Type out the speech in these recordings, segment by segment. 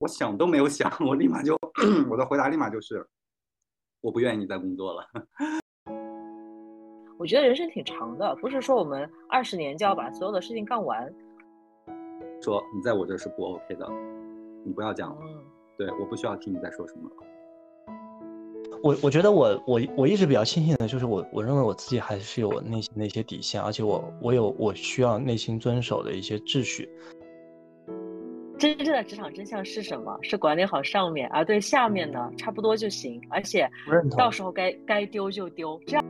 我想都没有想，我立马就我的回答立马就是我不愿意再工作了。我觉得人生挺长的，不是说我们二十年就要把所有的事情干完。说你在我这是不 OK 的，你不要讲了。嗯，对，我不需要听你在说什么了。我我觉得我我我一直比较庆幸的就是我我认为我自己还是有内心的一些底线，而且我我有我需要内心遵守的一些秩序。真正的职场真相是什么？是管理好上面，而对下面呢差不多就行，而且到时候该该丢就丢。这样，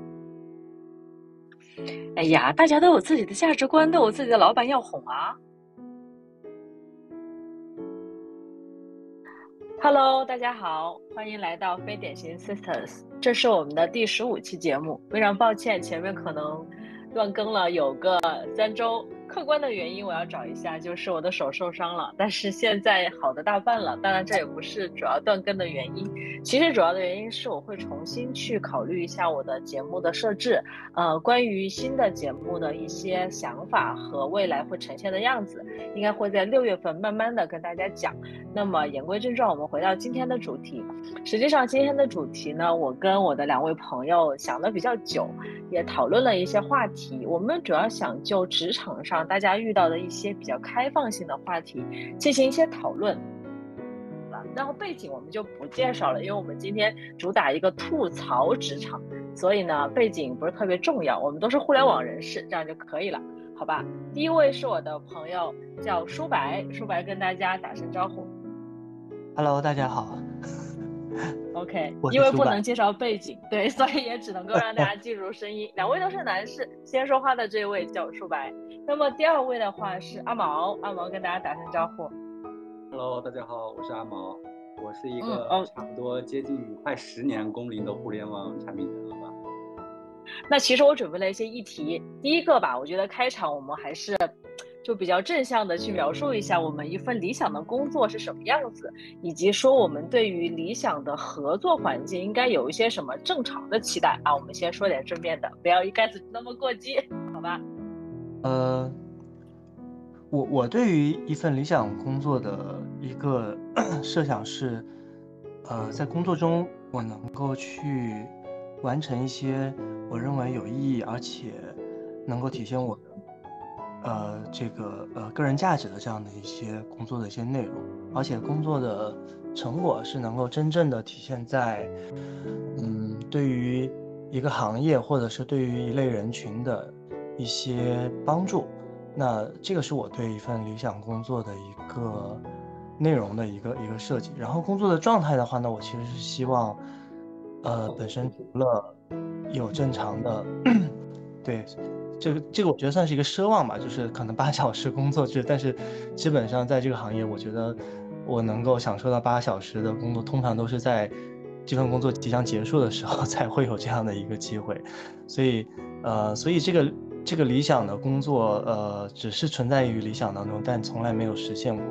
哎呀，大家都有自己的价值观，都有自己的老板要哄啊。Hello，大家好，欢迎来到非典型 Sisters，这是我们的第十五期节目。非常抱歉，前面可能断更了有个三周。客观的原因我要找一下，就是我的手受伤了，但是现在好的大半了。当然这也不是主要断更的原因，其实主要的原因是我会重新去考虑一下我的节目的设置，呃，关于新的节目的一些想法和未来会呈现的样子，应该会在六月份慢慢的跟大家讲。那么言归正传，我们回到今天的主题。实际上今天的主题呢，我跟我的两位朋友想的比较久，也讨论了一些话题。我们主要想就职场上。大家遇到的一些比较开放性的话题进行一些讨论，然后背景我们就不介绍了，因为我们今天主打一个吐槽职场，所以呢背景不是特别重要，我们都是互联网人士，这样就可以了，好吧？第一位是我的朋友叫舒白，舒白跟大家打声招呼。Hello，大家好。OK，因为不能介绍背景，对，所以也只能够让大家记住声音。两位都是男士，先说话的这位叫舒白。那么第二位的话是阿毛，阿毛跟大家打声招呼。Hello，大家好，我是阿毛，我是一个差不多接近快十年工龄的互联网产品人了吧。那其实我准备了一些议题，第一个吧，我觉得开场我们还是。就比较正向的去描述一下我们一份理想的工作是什么样子，以及说我们对于理想的合作环境应该有一些什么正常的期待啊。我们先说点正面的，不要一开始那么过激，好吧？呃，我我对于一份理想工作的一个 设想是，呃，在工作中我能够去完成一些我认为有意义而且能够体现我的。呃，这个呃个人价值的这样的一些工作的一些内容，而且工作的成果是能够真正的体现在，嗯，对于一个行业或者是对于一类人群的一些帮助，那这个是我对一份理想工作的一个内容的一个一个设计。然后工作的状态的话呢，我其实是希望，呃，本身除了有正常的，对。这个这个我觉得算是一个奢望吧，就是可能八小时工作制，但是基本上在这个行业，我觉得我能够享受到八小时的工作，通常都是在这份工作即将结束的时候 才会有这样的一个机会，所以呃，所以这个这个理想的工作呃，只是存在于理想当中，但从来没有实现过。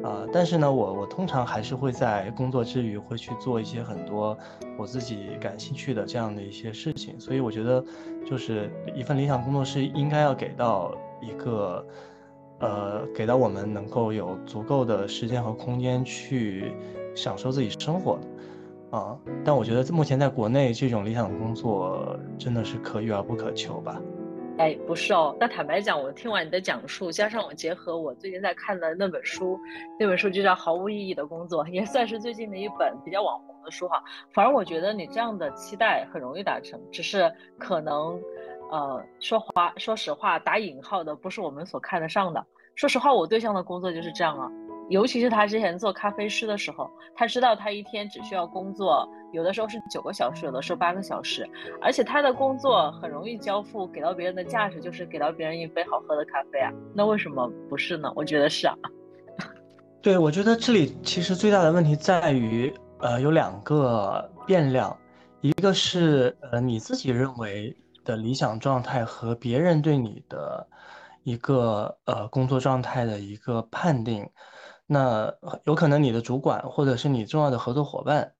啊，但是呢，我我通常还是会在工作之余会去做一些很多我自己感兴趣的这样的一些事情，所以我觉得，就是一份理想工作是应该要给到一个，呃，给到我们能够有足够的时间和空间去享受自己生活的，啊，但我觉得目前在国内这种理想工作真的是可遇而不可求吧。哎，不是哦。那坦白讲，我听完你的讲述，加上我结合我最近在看的那本书，那本书就叫《毫无意义的工作》，也算是最近的一本比较网红的书哈。反而我觉得你这样的期待很容易达成，只是可能，呃，说话说实话，打引号的不是我们所看得上的。说实话，我对象的工作就是这样啊。尤其是他之前做咖啡师的时候，他知道他一天只需要工作，有的时候是九个小时，有的时候八个小时，而且他的工作很容易交付，给到别人的价值就是给到别人一杯好喝的咖啡啊。那为什么不是呢？我觉得是啊。对，我觉得这里其实最大的问题在于，呃，有两个变量，一个是呃你自己认为的理想状态和别人对你的一个呃工作状态的一个判定。那有可能你的主管或者是你重要的合作伙伴，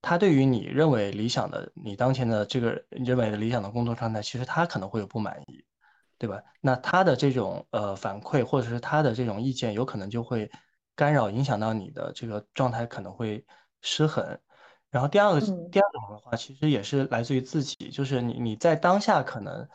他对于你认为理想的、你当前的这个认为的理想的工作状态，其实他可能会有不满意，对吧？那他的这种呃反馈或者是他的这种意见，有可能就会干扰影响到你的这个状态可能会失衡。然后第二个第二种的话，其实也是来自于自己，就是你你在当下可能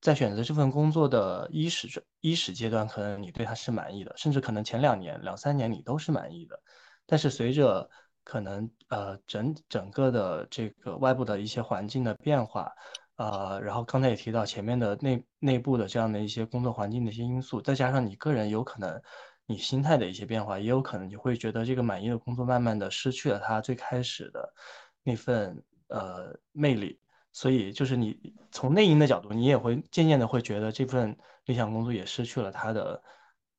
在选择这份工作的伊始伊始阶段，可能你对它是满意的，甚至可能前两年两三年你都是满意的。但是随着可能呃整整个的这个外部的一些环境的变化，呃，然后刚才也提到前面的内内部的这样的一些工作环境的一些因素，再加上你个人有可能你心态的一些变化，也有可能你会觉得这个满意的工作慢慢的失去了它最开始的那份呃魅力，所以就是你从内因的角度，你也会渐渐的会觉得这份理想工作也失去了它的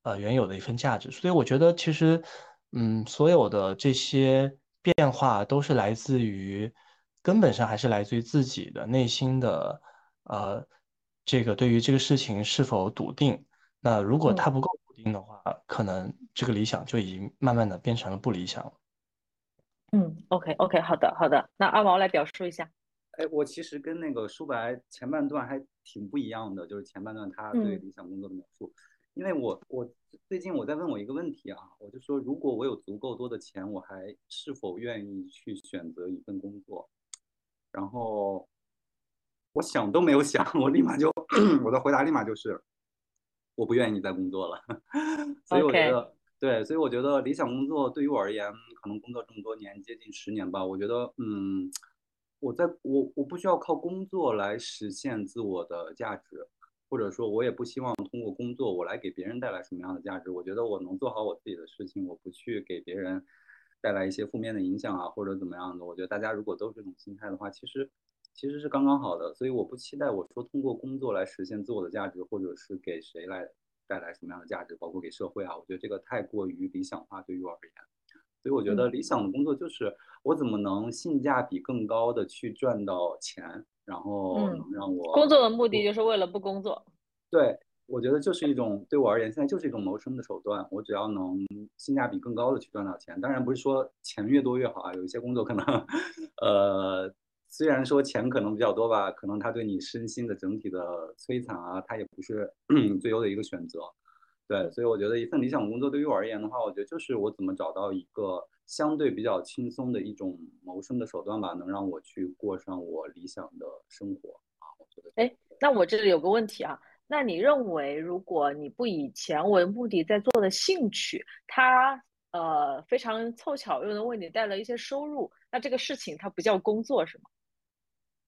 呃原有的一份价值，所以我觉得其实。嗯，所有的这些变化都是来自于根本上还是来自于自己的内心的，呃，这个对于这个事情是否笃定。那如果他不够笃定的话，可能这个理想就已经慢慢的变成了不理想了。嗯，OK OK，好的好的，那阿毛来表述一下。哎，我其实跟那个舒白前半段还挺不一样的，就是前半段他对理想工作的描述。因为我我最近我在问我一个问题啊，我就说如果我有足够多的钱，我还是否愿意去选择一份工作？然后我想都没有想，我立马就 我的回答立马就是我不愿意再工作了。所以我觉得对，所以我觉得理想工作对于我而言，可能工作这么多年，接近十年吧，我觉得嗯，我在我我不需要靠工作来实现自我的价值。或者说，我也不希望通过工作我来给别人带来什么样的价值。我觉得我能做好我自己的事情，我不去给别人带来一些负面的影响啊，或者怎么样的。我觉得大家如果都是这种心态的话，其实其实是刚刚好的。所以我不期待我说通过工作来实现自我的价值，或者是给谁来带来什么样的价值，包括给社会啊。我觉得这个太过于理想化，对于我而言。所以我觉得理想的工作就是我怎么能性价比更高的去赚到钱。然后能让我工作的目的就是为了不工作。对，我觉得就是一种对我而言，现在就是一种谋生的手段。我只要能性价比更高的去赚到钱，当然不是说钱越多越好啊。有一些工作可能，呃，虽然说钱可能比较多吧，可能它对你身心的整体的摧残啊，它也不是 最优的一个选择。对，所以我觉得一份理想工作对于我而言的话，我觉得就是我怎么找到一个。相对比较轻松的一种谋生的手段吧，能让我去过上我理想的生活啊。我觉得，哎，那我这里有个问题啊，那你认为，如果你不以钱为目的在做的兴趣，它呃非常凑巧又能为你带来一些收入，那这个事情它不叫工作是吗？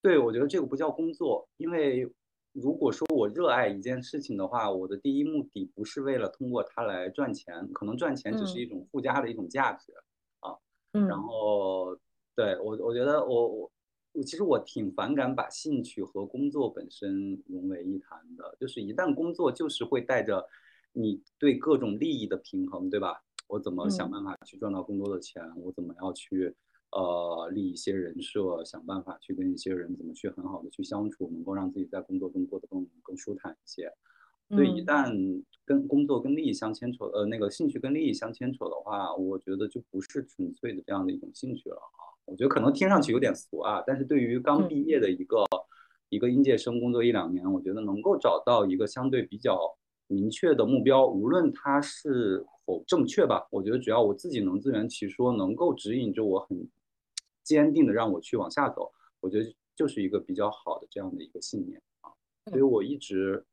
对，我觉得这个不叫工作，因为如果说我热爱一件事情的话，我的第一目的不是为了通过它来赚钱，可能赚钱只是一种附加的一种价值啊。然后，对我，我觉得我我我其实我挺反感把兴趣和工作本身融为一谈的。就是一旦工作，就是会带着你对各种利益的平衡，对吧？我怎么想办法去赚到更多的钱？我怎么要去呃立一些人设，想办法去跟一些人怎么去很好的去相处，能够让自己在工作中过得更更舒坦一些。所以一旦跟工作跟利益相牵扯，呃，那个兴趣跟利益相牵扯的话，我觉得就不是纯粹的这样的一种兴趣了啊。我觉得可能听上去有点俗啊，但是对于刚毕业的一个一个应届生，工作一两年，我觉得能够找到一个相对比较明确的目标，无论它是否正确吧，我觉得只要我自己能自圆其说，能够指引着我很坚定的让我去往下走，我觉得就是一个比较好的这样的一个信念啊。所以我一直。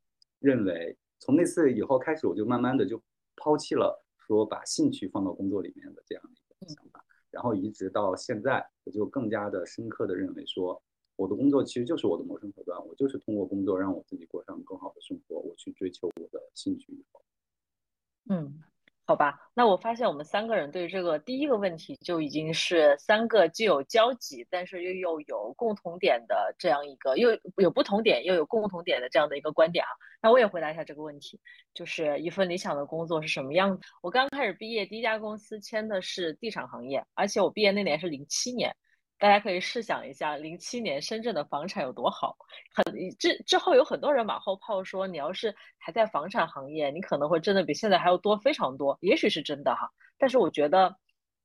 认为从那次以后开始，我就慢慢的就抛弃了说把兴趣放到工作里面的这样的一个想法，然后一直到现在，我就更加的深刻的认为说，我的工作其实就是我的谋生手段，我就是通过工作让我自己过上更好的生活，我去追求我的兴趣以后，嗯。好吧，那我发现我们三个人对这个第一个问题就已经是三个既有交集，但是又又有共同点的这样一个，又有不同点又有共同点的这样的一个观点啊。那我也回答一下这个问题，就是一份理想的工作是什么样子？我刚开始毕业，第一家公司签的是地产行业，而且我毕业那年是零七年。大家可以试想一下，零七年深圳的房产有多好。很之之后有很多人马后炮说，你要是还在房产行业，你可能会挣的比现在还要多非常多。也许是真的哈，但是我觉得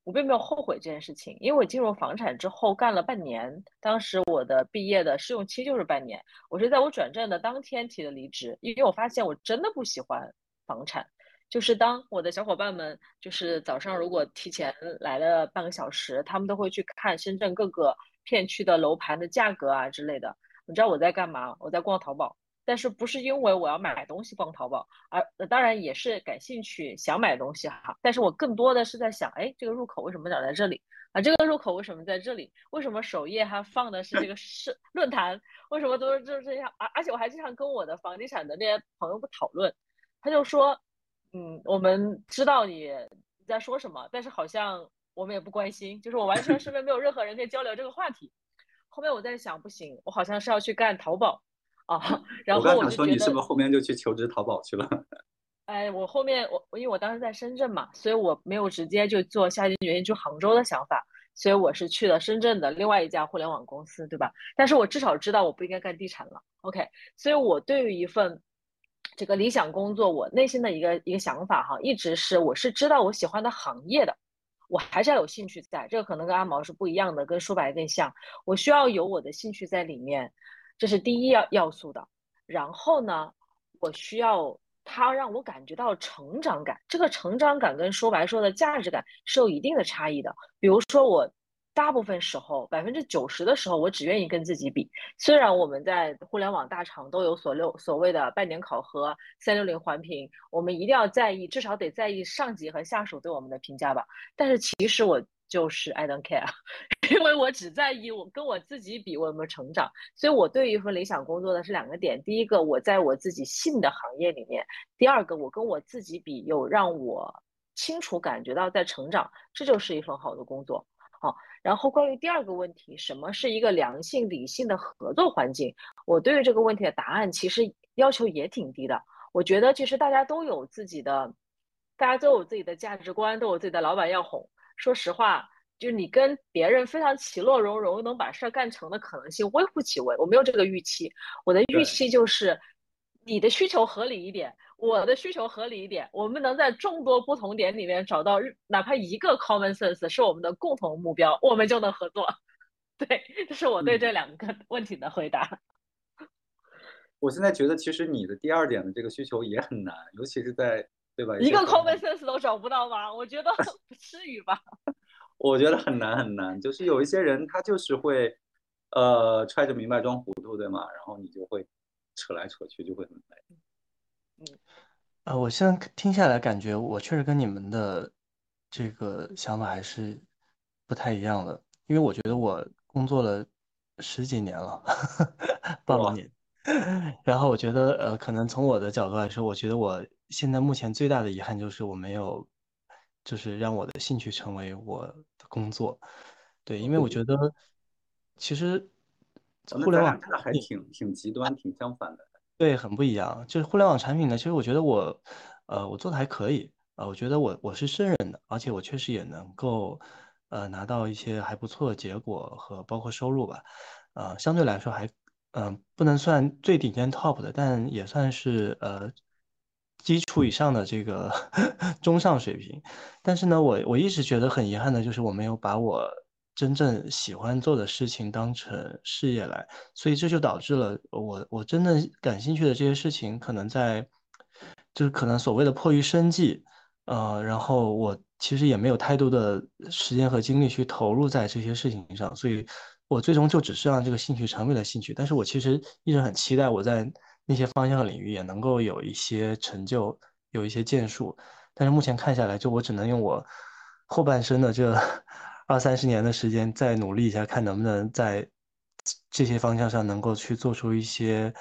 我并没有后悔这件事情，因为我进入房产之后干了半年，当时我的毕业的试用期就是半年，我是在我转正的当天提的离职，因为我发现我真的不喜欢房产。就是当我的小伙伴们就是早上如果提前来了半个小时，他们都会去看深圳各个片区的楼盘的价格啊之类的。你知道我在干嘛？我在逛淘宝。但是不是因为我要买东西逛淘宝，而当然也是感兴趣想买东西哈。但是我更多的是在想，哎，这个入口为什么长在这里啊？这个入口为什么在这里？为什么首页还放的是这个是论坛？为什么都是就这样？而而且我还经常跟我的房地产的那些朋友讨论，他就说，嗯，我们知道你在说什么，但是好像我们也不关心，就是我完全身 边没有任何人可以交流这个话题。后面我在想，不行，我好像是要去干淘宝。啊，然后我刚想说你是不是后面就去求职淘宝去了？哎，我后面我因为我当时在深圳嘛，所以我没有直接就做下定决心去杭州的想法，所以我是去了深圳的另外一家互联网公司，对吧？但是我至少知道我不应该干地产了。OK，所以我对于一份这个理想工作，我内心的一个一个想法哈，一直是我是知道我喜欢的行业的，我还是要有兴趣在。这个可能跟阿毛是不一样的，跟说白更像，我需要有我的兴趣在里面。这是第一要要素的，然后呢，我需要他让我感觉到成长感。这个成长感跟说白说的价值感是有一定的差异的。比如说，我大部分时候百分之九十的时候，我只愿意跟自己比。虽然我们在互联网大厂都有所六所谓的半年考核、三六零环评，我们一定要在意，至少得在意上级和下属对我们的评价吧。但是其实我。就是 I don't care，因为我只在意我跟我自己比我有没有成长，所以我对于一份理想工作的是两个点：第一个，我在我自己信的行业里面；第二个，我跟我自己比有让我清楚感觉到在成长，这就是一份好的工作。好，然后关于第二个问题，什么是一个良性理性的合作环境？我对于这个问题的答案其实要求也挺低的。我觉得其实大家都有自己的，大家都有自己的价值观，都有自己的老板要哄。说实话，就是你跟别人非常其乐融融，能把事儿干成的可能性微乎其微。我没有这个预期，我的预期就是你的需求合理一点，我的需求合理一点，我们能在众多不同点里面找到哪怕一个 common sense 是我们的共同目标，我们就能合作。对，这是我对这两个问题的回答。我现在觉得，其实你的第二点的这个需求也很难，尤其是在。对吧？一个 common sense 都找不到吗？我觉得 不至于吧。我觉得很难很难，就是有一些人他就是会，呃，揣着明白装糊涂，对吗？然后你就会扯来扯去，就会很累。嗯，呃，我现在听下来感觉，我确实跟你们的这个想法还是不太一样的，因为我觉得我工作了十几年了，半年。然后我觉得，呃，可能从我的角度来说，我觉得我现在目前最大的遗憾就是我没有，就是让我的兴趣成为我的工作。对，因为我觉得其实互联网还挺挺极端，挺相反的。对，很不一样。就是互联网产品呢，其实我觉得我，呃，我做的还可以。呃，我觉得我我是胜任的，而且我确实也能够，呃，拿到一些还不错的结果和包括收入吧。呃，相对来说还。嗯，不能算最顶尖 top 的，但也算是呃基础以上的这个 中上水平。但是呢，我我一直觉得很遗憾的就是我没有把我真正喜欢做的事情当成事业来，所以这就导致了我我真的感兴趣的这些事情，可能在就是可能所谓的迫于生计，呃，然后我其实也没有太多的时间和精力去投入在这些事情上，所以。我最终就只是让这个兴趣成为了兴趣，但是我其实一直很期待我在那些方向领域也能够有一些成就，有一些建树。但是目前看下来，就我只能用我后半生的这二三十年的时间再努力一下，看能不能在这些方向上能够去做出一些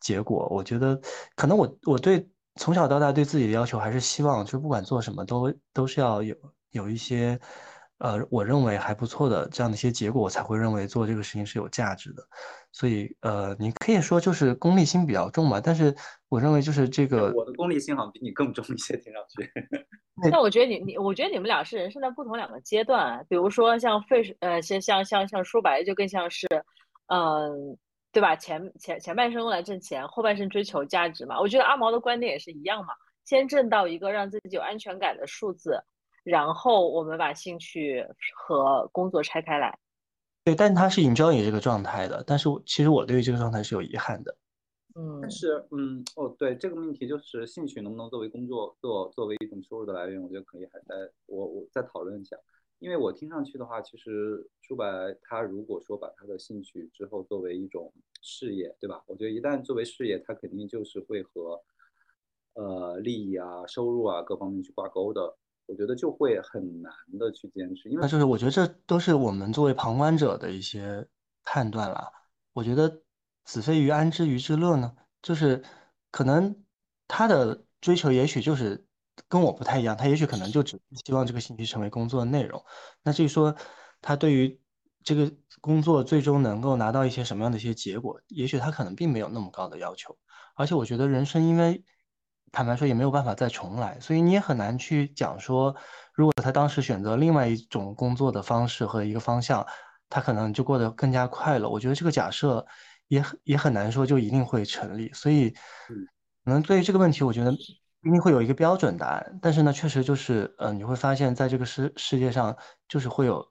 结果。我觉得可能我我对从小到大对自己的要求还是希望，就不管做什么都都是要有有一些。呃，我认为还不错的这样的一些结果，我才会认为做这个事情是有价值的。所以，呃，你可以说就是功利心比较重嘛。但是，我认为就是这个，我的功利心好像比你更重一些，听上去。那我觉得你你，我觉得你们俩是人生的不同两个阶段。比如说像费，呃，像像像像说白了，就更像是，嗯，对吧？前前前半生用来挣钱，后半生追求价值嘛。我觉得阿毛的观点也是一样嘛，先挣到一个让自己有安全感的数字。然后我们把兴趣和工作拆开来，对，但他是 enjoy 这个状态的，但是其实我对于这个状态是有遗憾的。嗯，但是嗯哦对，这个命题就是兴趣能不能作为工作做作为一种收入的来源，我觉得可以还在我我再讨论一下。因为我听上去的话，其实舒白他如果说把他的兴趣之后作为一种事业，对吧？我觉得一旦作为事业，他肯定就是会和呃利益啊、收入啊各方面去挂钩的。我觉得就会很难的去坚持，因为就是我觉得这都是我们作为旁观者的一些判断了。我觉得子非鱼，安知鱼之乐呢？就是可能他的追求也许就是跟我不太一样，他也许可能就只希望这个兴趣成为工作的内容。那至于说他对于这个工作最终能够拿到一些什么样的一些结果，也许他可能并没有那么高的要求。而且我觉得人生因为。坦白说也没有办法再重来，所以你也很难去讲说，如果他当时选择另外一种工作的方式和一个方向，他可能就过得更加快乐。我觉得这个假设也很也很难说就一定会成立。所以，可能对于这个问题，我觉得一定会有一个标准答案。但是呢，确实就是，呃，你会发现在这个世世界上，就是会有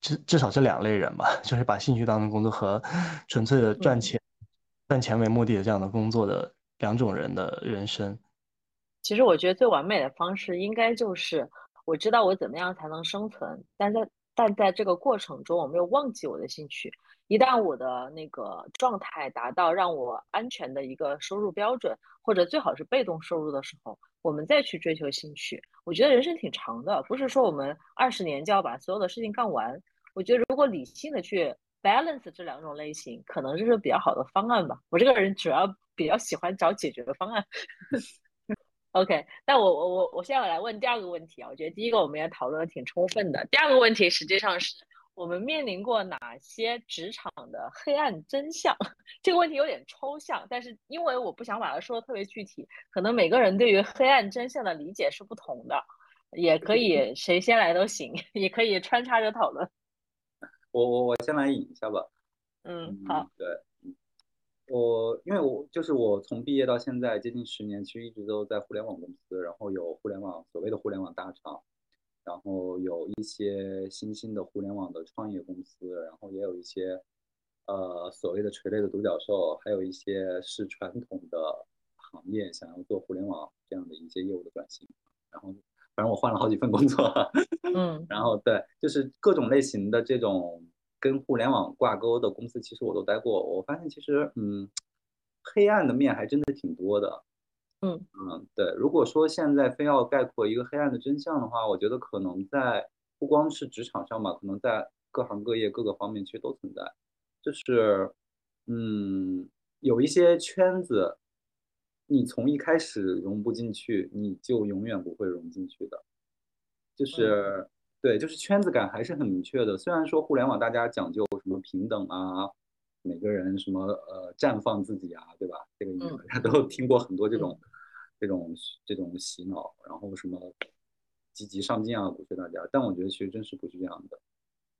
至至少这两类人吧，就是把兴趣当成工作和纯粹的赚钱赚钱为目的的这样的工作的。两种人的人生，其实我觉得最完美的方式应该就是我知道我怎么样才能生存，但在但在这个过程中我没有忘记我的兴趣。一旦我的那个状态达到让我安全的一个收入标准，或者最好是被动收入的时候，我们再去追求兴趣。我觉得人生挺长的，不是说我们二十年就要把所有的事情干完。我觉得如果理性的去 balance 这两种类型，可能就是比较好的方案吧。我这个人主要。比较喜欢找解决的方案。OK，那我我我我现在来问第二个问题啊，我觉得第一个我们也讨论的挺充分的。第二个问题实际上是我们面临过哪些职场的黑暗真相？这个问题有点抽象，但是因为我不想把它说的特别具体，可能每个人对于黑暗真相的理解是不同的，也可以谁先来都行，也可以穿插着讨论。我我我先来引一下吧。嗯，好，对。我因为我就是我从毕业到现在接近十年，其实一直都在互联网公司，然后有互联网所谓的互联网大厂，然后有一些新兴的互联网的创业公司，然后也有一些呃所谓的垂类的独角兽，还有一些是传统的行业想要做互联网这样的一些业务的转型，然后反正我换了好几份工作，嗯，然后对，就是各种类型的这种。跟互联网挂钩的公司，其实我都待过。我发现其实，嗯，黑暗的面还真的挺多的。嗯嗯，对。如果说现在非要概括一个黑暗的真相的话，我觉得可能在不光是职场上吧，可能在各行各业各个方面其实都存在。就是，嗯，有一些圈子，你从一开始融不进去，你就永远不会融进去的。就是。对，就是圈子感还是很明确的。虽然说互联网大家讲究什么平等啊，每个人什么呃绽放自己啊，对吧？这个大家都听过很多这种这种这种洗脑，然后什么积极上进啊，鼓吹大家。但我觉得其实真实不是这样的。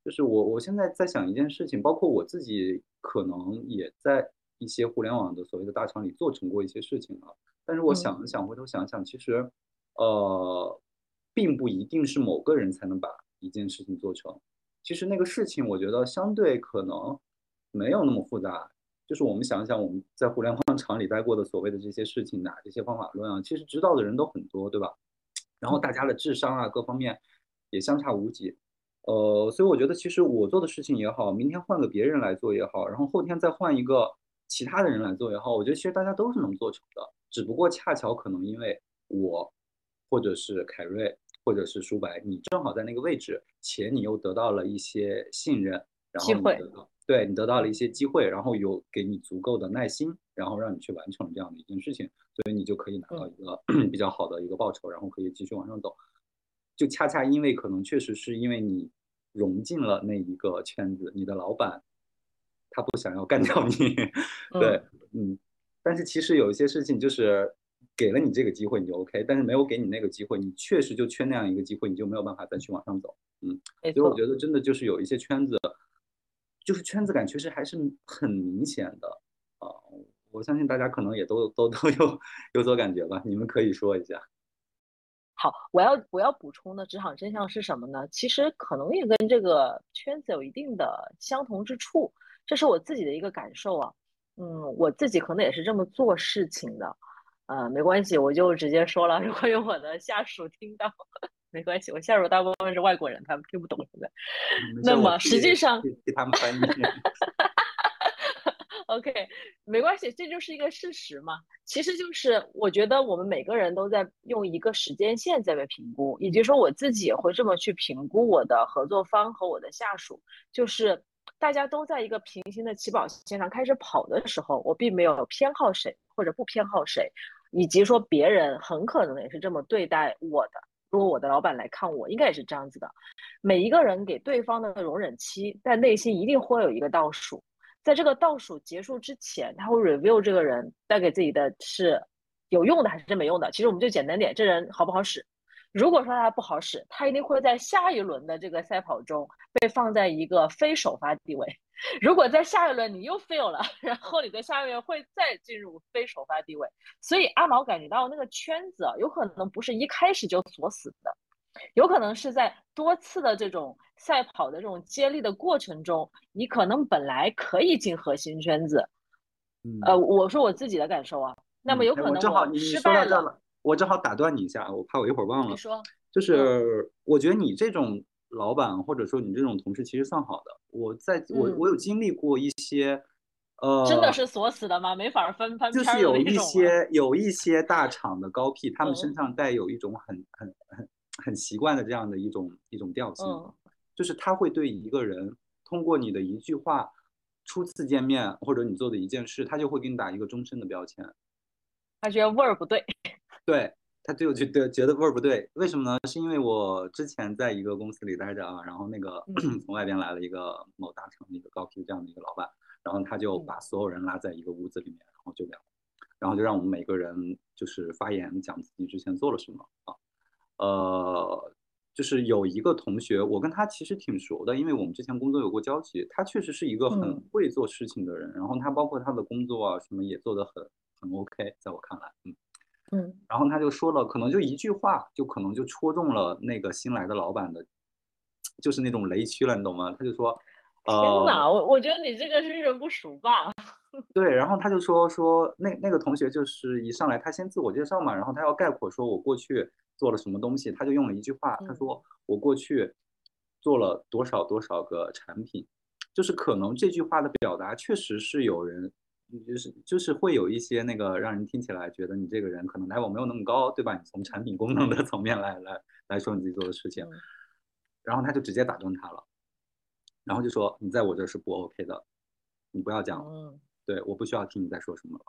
就是我我现在在想一件事情，包括我自己可能也在一些互联网的所谓的大厂里做成过一些事情啊。但是我想了想，回头想想，其实呃。并不一定是某个人才能把一件事情做成。其实那个事情，我觉得相对可能没有那么复杂。就是我们想想，我们在互联网厂里待过的所谓的这些事情啊，这些方法论啊，其实知道的人都很多，对吧？然后大家的智商啊，各方面也相差无几。呃，所以我觉得，其实我做的事情也好，明天换个别人来做也好，然后后天再换一个其他的人来做也好，我觉得其实大家都是能做成的。只不过恰巧可能因为我。或者是凯瑞，或者是舒白，你正好在那个位置，且你又得到了一些信任，然后你得到对你得到了一些机会，然后有给你足够的耐心，然后让你去完成这样的一件事情，所以你就可以拿到一个 比较好的一个报酬，然后可以继续往上走。就恰恰因为可能确实是因为你融进了那一个圈子，你的老板他不想要干掉你，对，嗯，但是其实有一些事情就是。给了你这个机会，你就 OK，但是没有给你那个机会，你确实就缺那样一个机会，你就没有办法再去往上走。嗯，所以我觉得真的就是有一些圈子，就是圈子感确实还是很明显的啊。我相信大家可能也都都都有有所感觉吧。你们可以说一下。好，我要我要补充的职场真相是什么呢？其实可能也跟这个圈子有一定的相同之处，这是我自己的一个感受啊。嗯，我自己可能也是这么做事情的，呃，没关系，我就直接说了。如果有我的下属听到，没关系，我下属大部分是外国人，他们听不懂现在。那么实际上给他们翻译。OK，没关系，这就是一个事实嘛。其实就是我觉得我们每个人都在用一个时间线在被评估，以及说我自己也会这么去评估我的合作方和我的下属，就是大家都在一个平行的起跑线上开始跑的时候，我并没有偏好谁或者不偏好谁，以及说别人很可能也是这么对待我的。如果我的老板来看我，应该也是这样子的。每一个人给对方的容忍期，在内心一定会有一个倒数。在这个倒数结束之前，他会 review 这个人带给自己的是有用的还是没用的。其实我们就简单点，这人好不好使？如果说他不好使，他一定会在下一轮的这个赛跑中被放在一个非首发地位。如果在下一轮你又 fail 了，然后你在下一轮会再进入非首发地位。所以阿毛感觉到那个圈子啊，有可能不是一开始就锁死的。有可能是在多次的这种赛跑的这种接力的过程中，你可能本来可以进核心圈子。嗯、呃，我说我自己的感受啊，那么有可能你失败了，我正好打断你一下，我怕我一会儿忘了。你说，就是我觉得你这种老板或者说你这种同事其实算好的。我在我嗯我有经历过一些，呃，真的是锁死的吗？没法分翻就是有一些有一些大厂的高 P，他们嗯身上带有一种很很很很习惯的这样的一种一种调性，嗯就是他会对一个人通过你的一句话、初次见面或者你做的一件事，他就会给你打一个终身的标签。他觉得味儿不对。对，他就觉得觉得味儿不对，为什么呢？是因为我之前在一个公司里待着啊，然后那个嗯。从外边来了一个某大厂的一个高 P 这样的一个老板，然后他就嗯。把所有人拉在一个屋子里面，然后就聊，然后就让我们每个人就是发言讲自己之前做了什么啊，呃，就是有一个同学，我跟他其实挺熟的，因为我们之前工作有过交集，他确实是一个很嗯。会做事情的人，然后他包括他的工作啊什么也做得很很 OK，在我看来，嗯。嗯然后他就说了，可能就一句话，就可能就戳中了那个新来的老板的，就是那种雷区了，你懂吗？他就说，天呃，哪，我我觉得你这个是遇人不熟吧？对，然后他就说说那那个同学就是一上来他先自我介绍嘛，然后他要概括说我过去做了什么东西，他就用了一句话，他说我过去做了多少多少个产品，就是可能这句话的表达确实是有人。就是就是会有一些那个让人听起来觉得你这个人可能 level 没有那么高，对吧？你从产品功能的 层面来来来说你自己做的事情，嗯然后他就直接打断他了，然后就说你在我这儿是不 OK 的，你不要讲了。嗯对，我不需要听你在说什么了。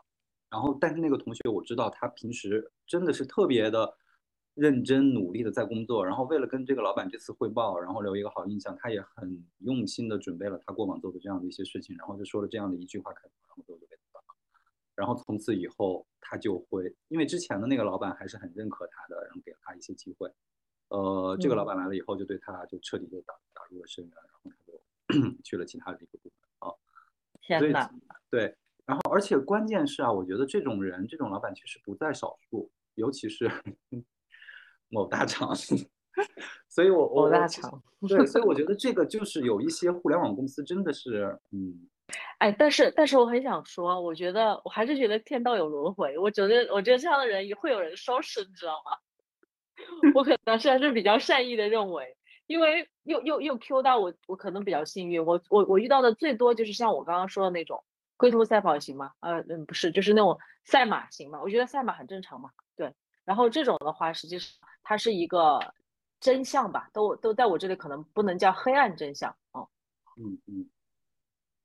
然后，但是那个同学我知道他平时真的是特别的认真努力的在工作，然后为了跟这个老板这次汇报，然后留一个好印象，他也很用心的准备了他过往做的这样的一些事情，然后就说了这样的一句话。然后从此以后，他就会因为之前的那个老板还是很认可他的，然后给了他一些机会。呃，这个老板来了以后，就对他就彻底就打打入了深渊，然后他就 去了其他的一个部门啊。天哪，对，然后而且关键是啊，我觉得这种人，这种老板其实不在少数，尤其是 某大厂。所以我我我其实厂对，所以我觉 得这个就是有一些互联网公司真的是，嗯，哎，但是但是我很想说，我觉得我还是觉得天道有轮回，我觉得我觉得这样的人也会有人收拾，你知道吗？我可能是还是比较善意的认为，因为又又又 Q 到我，我可能比较幸运，我我我遇到的最多就是像我刚刚说的那种龟兔赛跑型嘛，呃嗯不是，就是那种赛马型嘛，我觉得赛马很正常嘛，对。然后这种的话，实际上它是一个真相吧，都都在我这里可能不能叫黑暗真相哦。嗯嗯，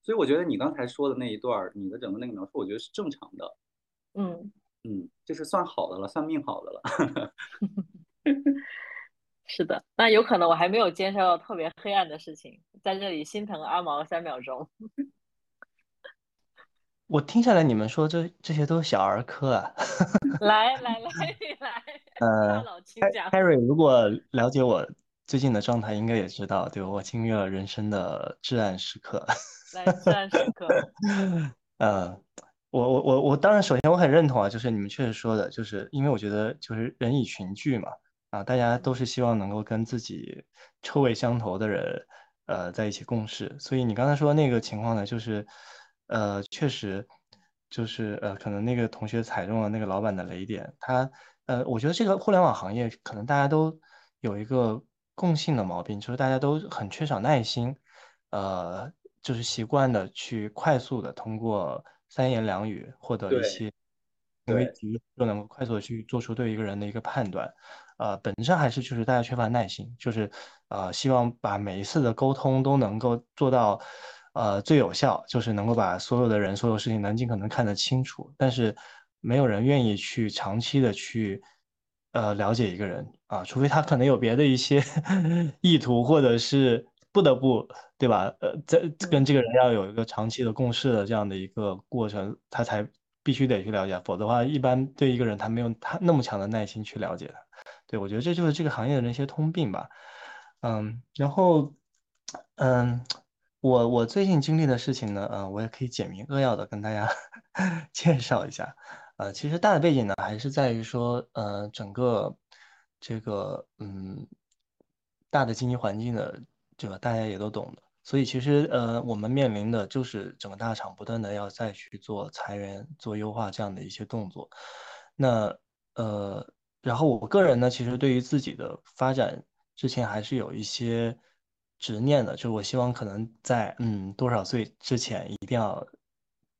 所以我觉得你刚才说的那一段儿，你的整个那个描述，我觉得是正常的，嗯，嗯，就是算好的了，算命好的了。是的，那有可能我还没有接受到特别黑暗的事情，在这里心疼阿毛三秒钟。我听下来你们说这这些都是小儿科啊。来来来来，大呃佬请讲。，Harry 如果了解我最近的状态，应该也知道，对我经历了人生的至暗时刻。来，自然时刻。呃，我我我我当然首先我很认同啊，就是你们确实说的，就是因为我觉得就是人以群聚嘛，啊，大家都是希望能够跟自己臭味相投的人，呃，在一起共事。所以你刚才说那个情况呢，就是，呃，确实，就是呃，可能那个同学踩中了那个老板的雷点。他呃，我觉得这个互联网行业可能大家都有一个共性的毛病，就是大家都很缺少耐心，呃，就是习惯的去快速的通过三言两语获得一些因为就能够快速的去做出对一个人的一个判断。呃，本质上还是就是大家缺乏耐心，就是呃，希望把每一次的沟通都能够做到呃最有效，就是能够把所有的人、所有事情能尽可能看得清楚。但是没有人愿意去长期的去呃了解一个人啊，除非他可能有别的一些 意图，或者是不得不对吧？呃，在跟这个人要有一个长期的共事的这样的一个过程，他才必须得去了解，否则的话，一般对一个人他没有他那么强的耐心去了解他。对，我觉得这就是这个行业的那些通病吧，嗯，然后，嗯，我我最近经历的事情呢，嗯，我也可以简明扼要的跟大家 介绍一下，呃，其实大的背景呢，还是在于说，呃，整个这个，嗯，大的经济环境的，对吧？大家也都懂的，所以其实，呃，我们面临的就是整个大厂不断的要再去做裁员、做优化这样的一些动作，那，呃。然后我个人呢，其实对于自己的发展之前还是有一些执念的，就是我希望可能在嗯多少岁之前一定要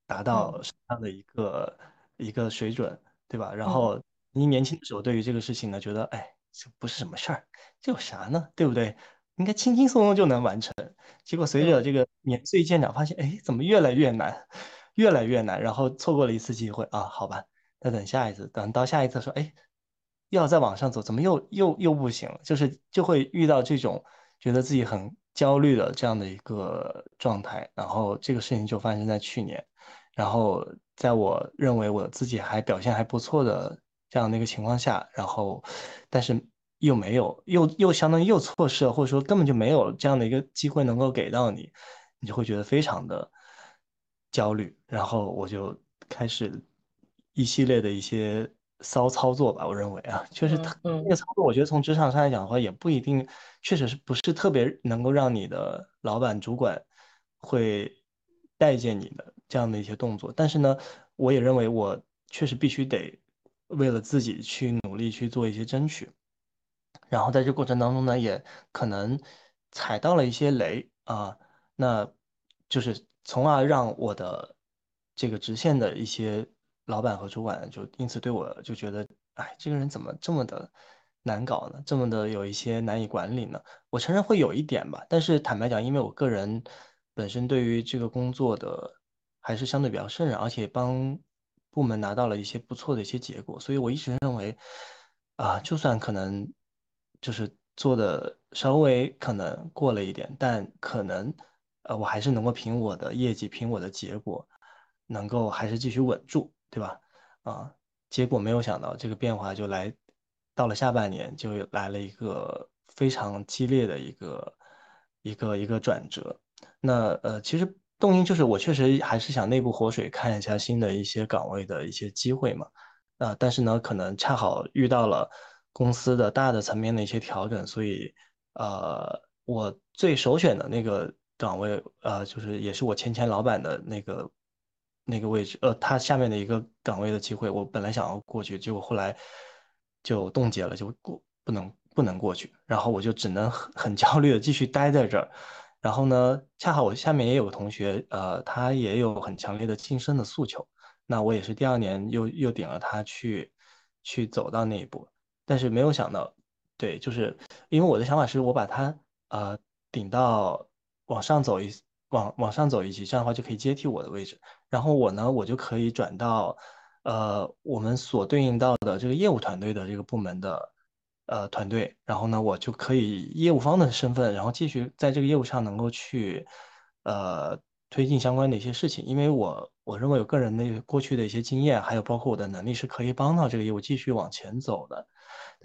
达到什么样的一个一个水准，对吧？然后您年轻的时候对于这个事情呢，觉得哎这不是什么事儿，这有啥呢？对不对？应该轻轻松松就能完成。结果随着这个年岁渐长，发现哎怎么越来越难，越来越难，然后错过了一次机会啊，好吧，那等下一次，等到下一次说哎。要再往上走，怎么又又又不行了？就是就会遇到这种觉得自己很焦虑的这样的一个状态。然后这个事情就发生在去年。然后在我认为我自己还表现还不错的这样的一个情况下，然后但是又没有，又又相当于又错失了，或者说根本就没有这样的一个机会能够给到你，你就会觉得非常的焦虑。然后我就开始一系列的一些。骚操作吧，我认为啊，确实他那个操作，我觉得从职场上来讲的话，也不一定，确实是不是特别能够让你的老板、主管会待见你的这样的一些动作。但是呢，我也认为我确实必须得为了自己去努力去做一些争取。然后在这过程当中呢，也可能踩到了一些雷啊，那就是从而让我的这个直线的一些。老板和主管就因此对我就觉得，哎，这个人怎么这么的难搞呢？这么的有一些难以管理呢？我承认会有一点吧，但是坦白讲，因为我个人本身对于这个工作的还是相对比较胜任，而且帮部门拿到了一些不错的一些结果，所以我一直认为，啊，就算可能就是做的稍微可能过了一点，但可能呃，我还是能够凭我的业绩，凭我的结果，能够还是继续稳住。对吧？啊，结果没有想到这个变化就来到了下半年，就来了一个非常激烈的一个一个一个转折。那呃，其实动因就是我确实还是想内部活水，看一下新的一些岗位的一些机会嘛。啊，但是呢，可能恰好遇到了公司的大的层面的一些调整，所以呃，我最首选的那个岗位，呃，就是也是我前前老板的那个。那个位置，呃，他下面的一个岗位的机会，我本来想要过去，结果后来就冻结了，就过不能不能过去，然后我就只能很很焦虑的继续待在这儿。然后呢，恰好我下面也有个同学，呃，他也有很强烈的晋升的诉求，那我也是第二年又又顶了他去去走到那一步，但是没有想到，对，就是因为我的想法是我把它呃顶到往上走一往往上走一级，这样的话就可以接替我的位置。然后我呢，我就可以转到，呃，我们所对应到的这个业务团队的这个部门的，呃，团队。然后呢，我就可以业务方的身份，然后继续在这个业务上能够去，呃，推进相关的一些事情。因为我我认为有个人的过去的一些经验，还有包括我的能力是可以帮到这个业务继续往前走的。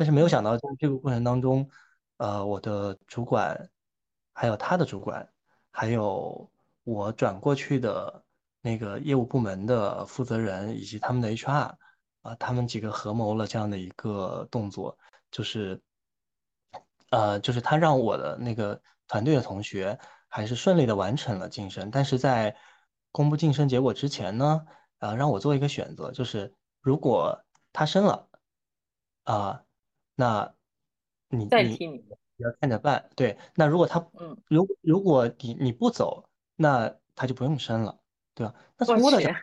但是没有想到在这个过程当中，呃，我的主管，还有他的主管，还有我转过去的。那个业务部门的负责人以及他们的 HR 啊，他们几个合谋了这样的一个动作，就是，呃，就是他让我的那个团队的同学还是顺利的完成了晋升，但是在公布晋升结果之前呢，呃，让我做一个选择，就是如果他升了，啊，那你你代替你，要看着办。对，那如果他嗯，如如果你你不走，那他就不用升了，对吧？那我从我的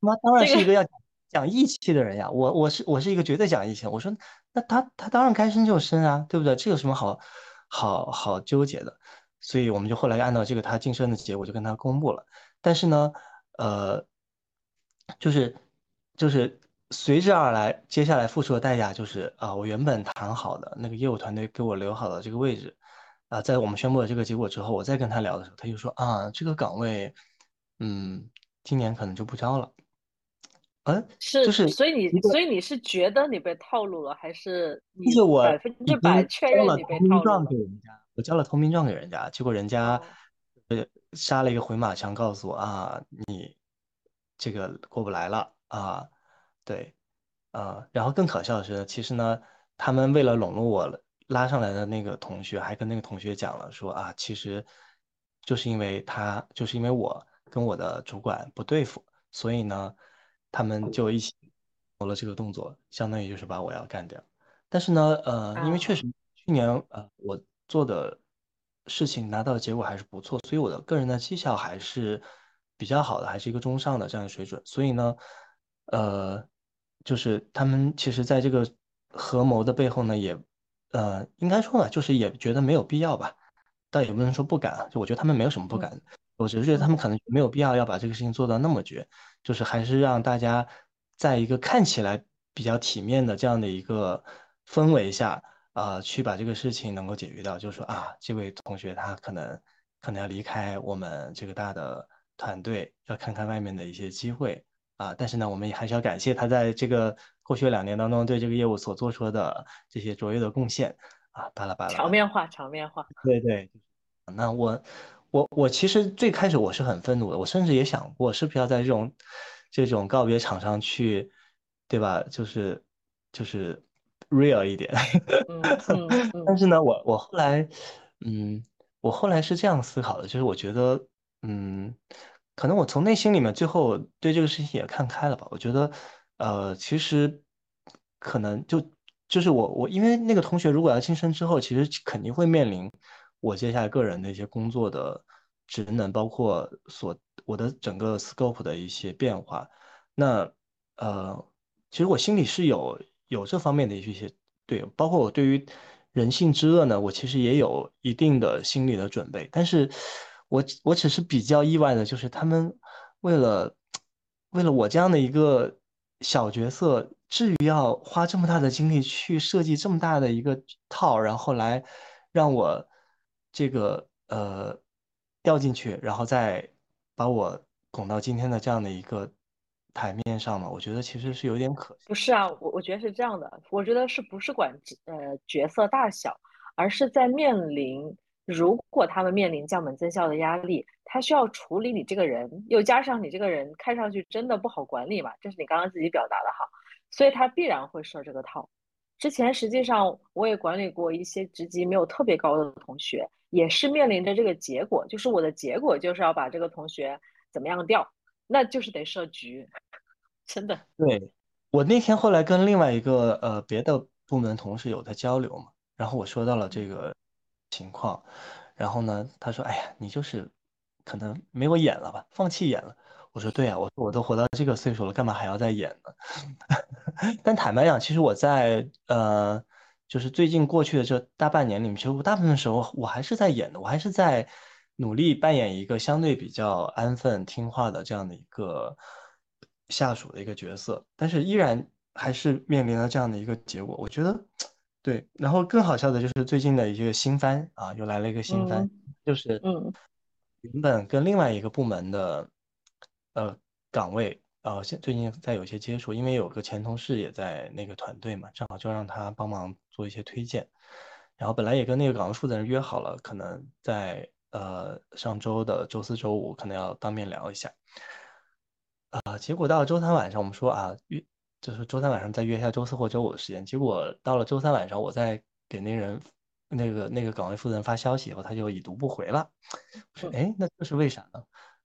妈当然是一个要讲讲义气的人呀。我我是我是一个绝对讲义气。我说那他他当然该升就升啊，对不对？这有什么好好好纠结的？所以我们就后来按照这个他晋升的结果就跟他公布了。但是呢，呃，就是就是随之而来，接下来付出的代价就是啊、我原本谈好的那个业务团队给我留好的这个位置，啊、在我们宣布了这个结果之后，我再跟他聊的时候，他就说啊，这个岗位，嗯，今年可能就不招了。嗯，是就是，所以你，所以你是觉得你被套路了，还是你就是我百分已之百确认你被了投名套路了？状给人家，我交了投名状给人家，结果人家哦，呃杀了一个回马枪，告诉我啊，你这个过不来了啊，对，呃，然后更可笑的是，其实呢，他们为了笼络我拉上来的那个同学，还跟那个同学讲了说啊，其实就是因为他，就是因为我跟我的主管不对付，所以呢，他们就一起做了这个动作，相当于就是把我要干掉。但是呢，呃，因为确啊，实去年呃我做的事情拿到的结果还是不错，所以我的个人的绩效还是比较好的，还是一个中上的这样的水准。所以呢，呃，就是他们其实在这个合谋的背后呢，也呃应该说呢，就是也觉得没有必要吧，倒也不能说不敢啊，就我觉得他们没有什么不敢我只是觉得他们嗯可能没有必要要把这个事情做到那么绝。就是还是让大家在一个看起来比较体面的这样的一个氛围下，啊、去把这个事情能够解决掉。就是说啊，这位同学他可能可能要离开我们这个大的团队，要看看外面的一些机会啊。但是呢，我们也还是要感谢他在这个过去两年当中对这个业务所做出的这些卓越的贡献啊，巴拉巴拉。场面化，场面化，对对，那我我我其实最开始我是很愤怒的，我甚至也想过是不是要在这种这种告别场上去，对吧？就是就是 real 一点。嗯嗯嗯 但是呢，我我后来，嗯，我后来是这样思考的，就是我觉得，嗯，可能我从内心里面最后对这个事情也看开了吧。我觉得，呃，其实可能就就是我我因为那个同学如果要晋升之后，其实肯定会面临我接下来个人的一些工作的职能，包括所我的整个 scope 的一些变化。那呃，其实我心里是有有这方面的一些对，包括我对于人性之恶呢，我其实也有一定的心理的准备。但是我我只是比较意外的，就是他们为了为了我这样的一个小角色，至于要花这么大的精力去设计这么大的一个套，然后来让我这个呃掉进去，然后再把我拱到今天的这样的一个台面上嘛，我觉得其实是有点可惜。不是啊，我我觉得是这样的，我觉得是不是管呃角色大小，而是在面临如果他们面临降本增效的压力，他需要处理你这个人，又加上你这个人看上去真的不好管理嘛，这是你刚刚自己表达的哈，所以他必然会设这个套。之前实际上我也管理过一些职级没有特别高的同学，也是面临着这个结果，就是我的结果就是要把这个同学怎么样调，那就是得设局，真的。对，我那天后来跟另外一个呃别的部门同事有在交流嘛，然后我说到了这个情况，然后呢，他说：“哎呀，你就是可能没有演了吧，放弃演了。”我说：“对呀，我说我都活到这个岁数了，干嘛还要再演呢？” 但坦白讲，其实我在呃，就是最近过去的这大半年里面，其实我大部分时候我还是在演的，我还是在努力扮演一个相对比较安分听话的这样的一个下属的一个角色，但是依然还是面临了这样的一个结果。我觉得对，然后更好笑的就是最近的一个新番啊，又来了一个新番，嗯就是嗯原本跟另外一个部门的呃岗位。呃，现最近在有一些接触，因为有个前同事也在那个团队嘛，正好就让他帮忙做一些推荐。然后本来也跟那个岗位负责人约好了，可能在呃上周的周四周五可能要当面聊一下。啊、结果到了周三晚上，我们说啊约就是周三晚上再约一下周四或周五的时间。结果到了周三晚上，我在给那人那个那个岗位负责人发消息以后，他就已读不回了。我说嗯哎，那这是为啥呢？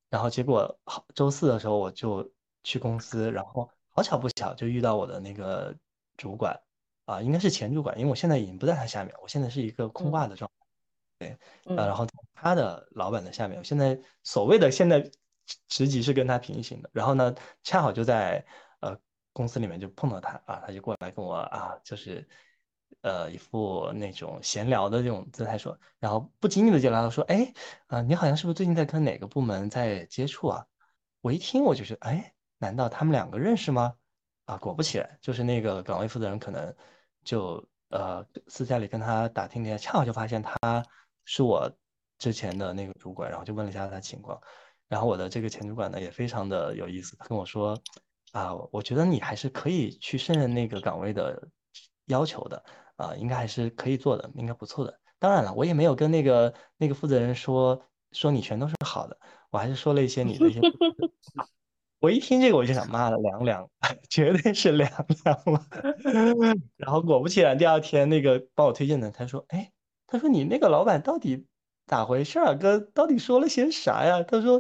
然后结果好周四的时候我就去公司，然后好巧不巧就遇到我的那个主管啊，应该是前主管，因为我现在已经不在他下面，我现在是一个空挂的状态。对，啊，然后他的老板的下面，现在所谓的现在职级是跟他平行的，然后呢，恰好就在呃公司里面就碰到他啊，他就过来跟我啊，就是呃一副那种闲聊的这种姿态说，然后不经意的就聊到说，哎，啊，你好像是不是最近在跟哪个部门在接触啊？我一听我就觉得，哎，难道他们两个认识吗？啊，果不其然，就是那个岗位负责人可能就呃私下里跟他打听了一下，恰好就发现他。是我之前的那个主管，然后就问了一下他情况，然后我的这个前主管呢也非常的有意思，他跟我说啊，我觉得你还是可以去胜任那个岗位的要求的啊，应该还是可以做的，应该不错的。当然了，我也没有跟那个那个负责人说说你全都是好的，我还是说了一些你的一些。我一听这个我就想骂了凉凉，绝对是凉凉了。然后果不其然，第二天那个帮我推荐的他说，哎。他说：“你那个老板到底咋回事啊？哥，到底说了些啥呀？”他说：“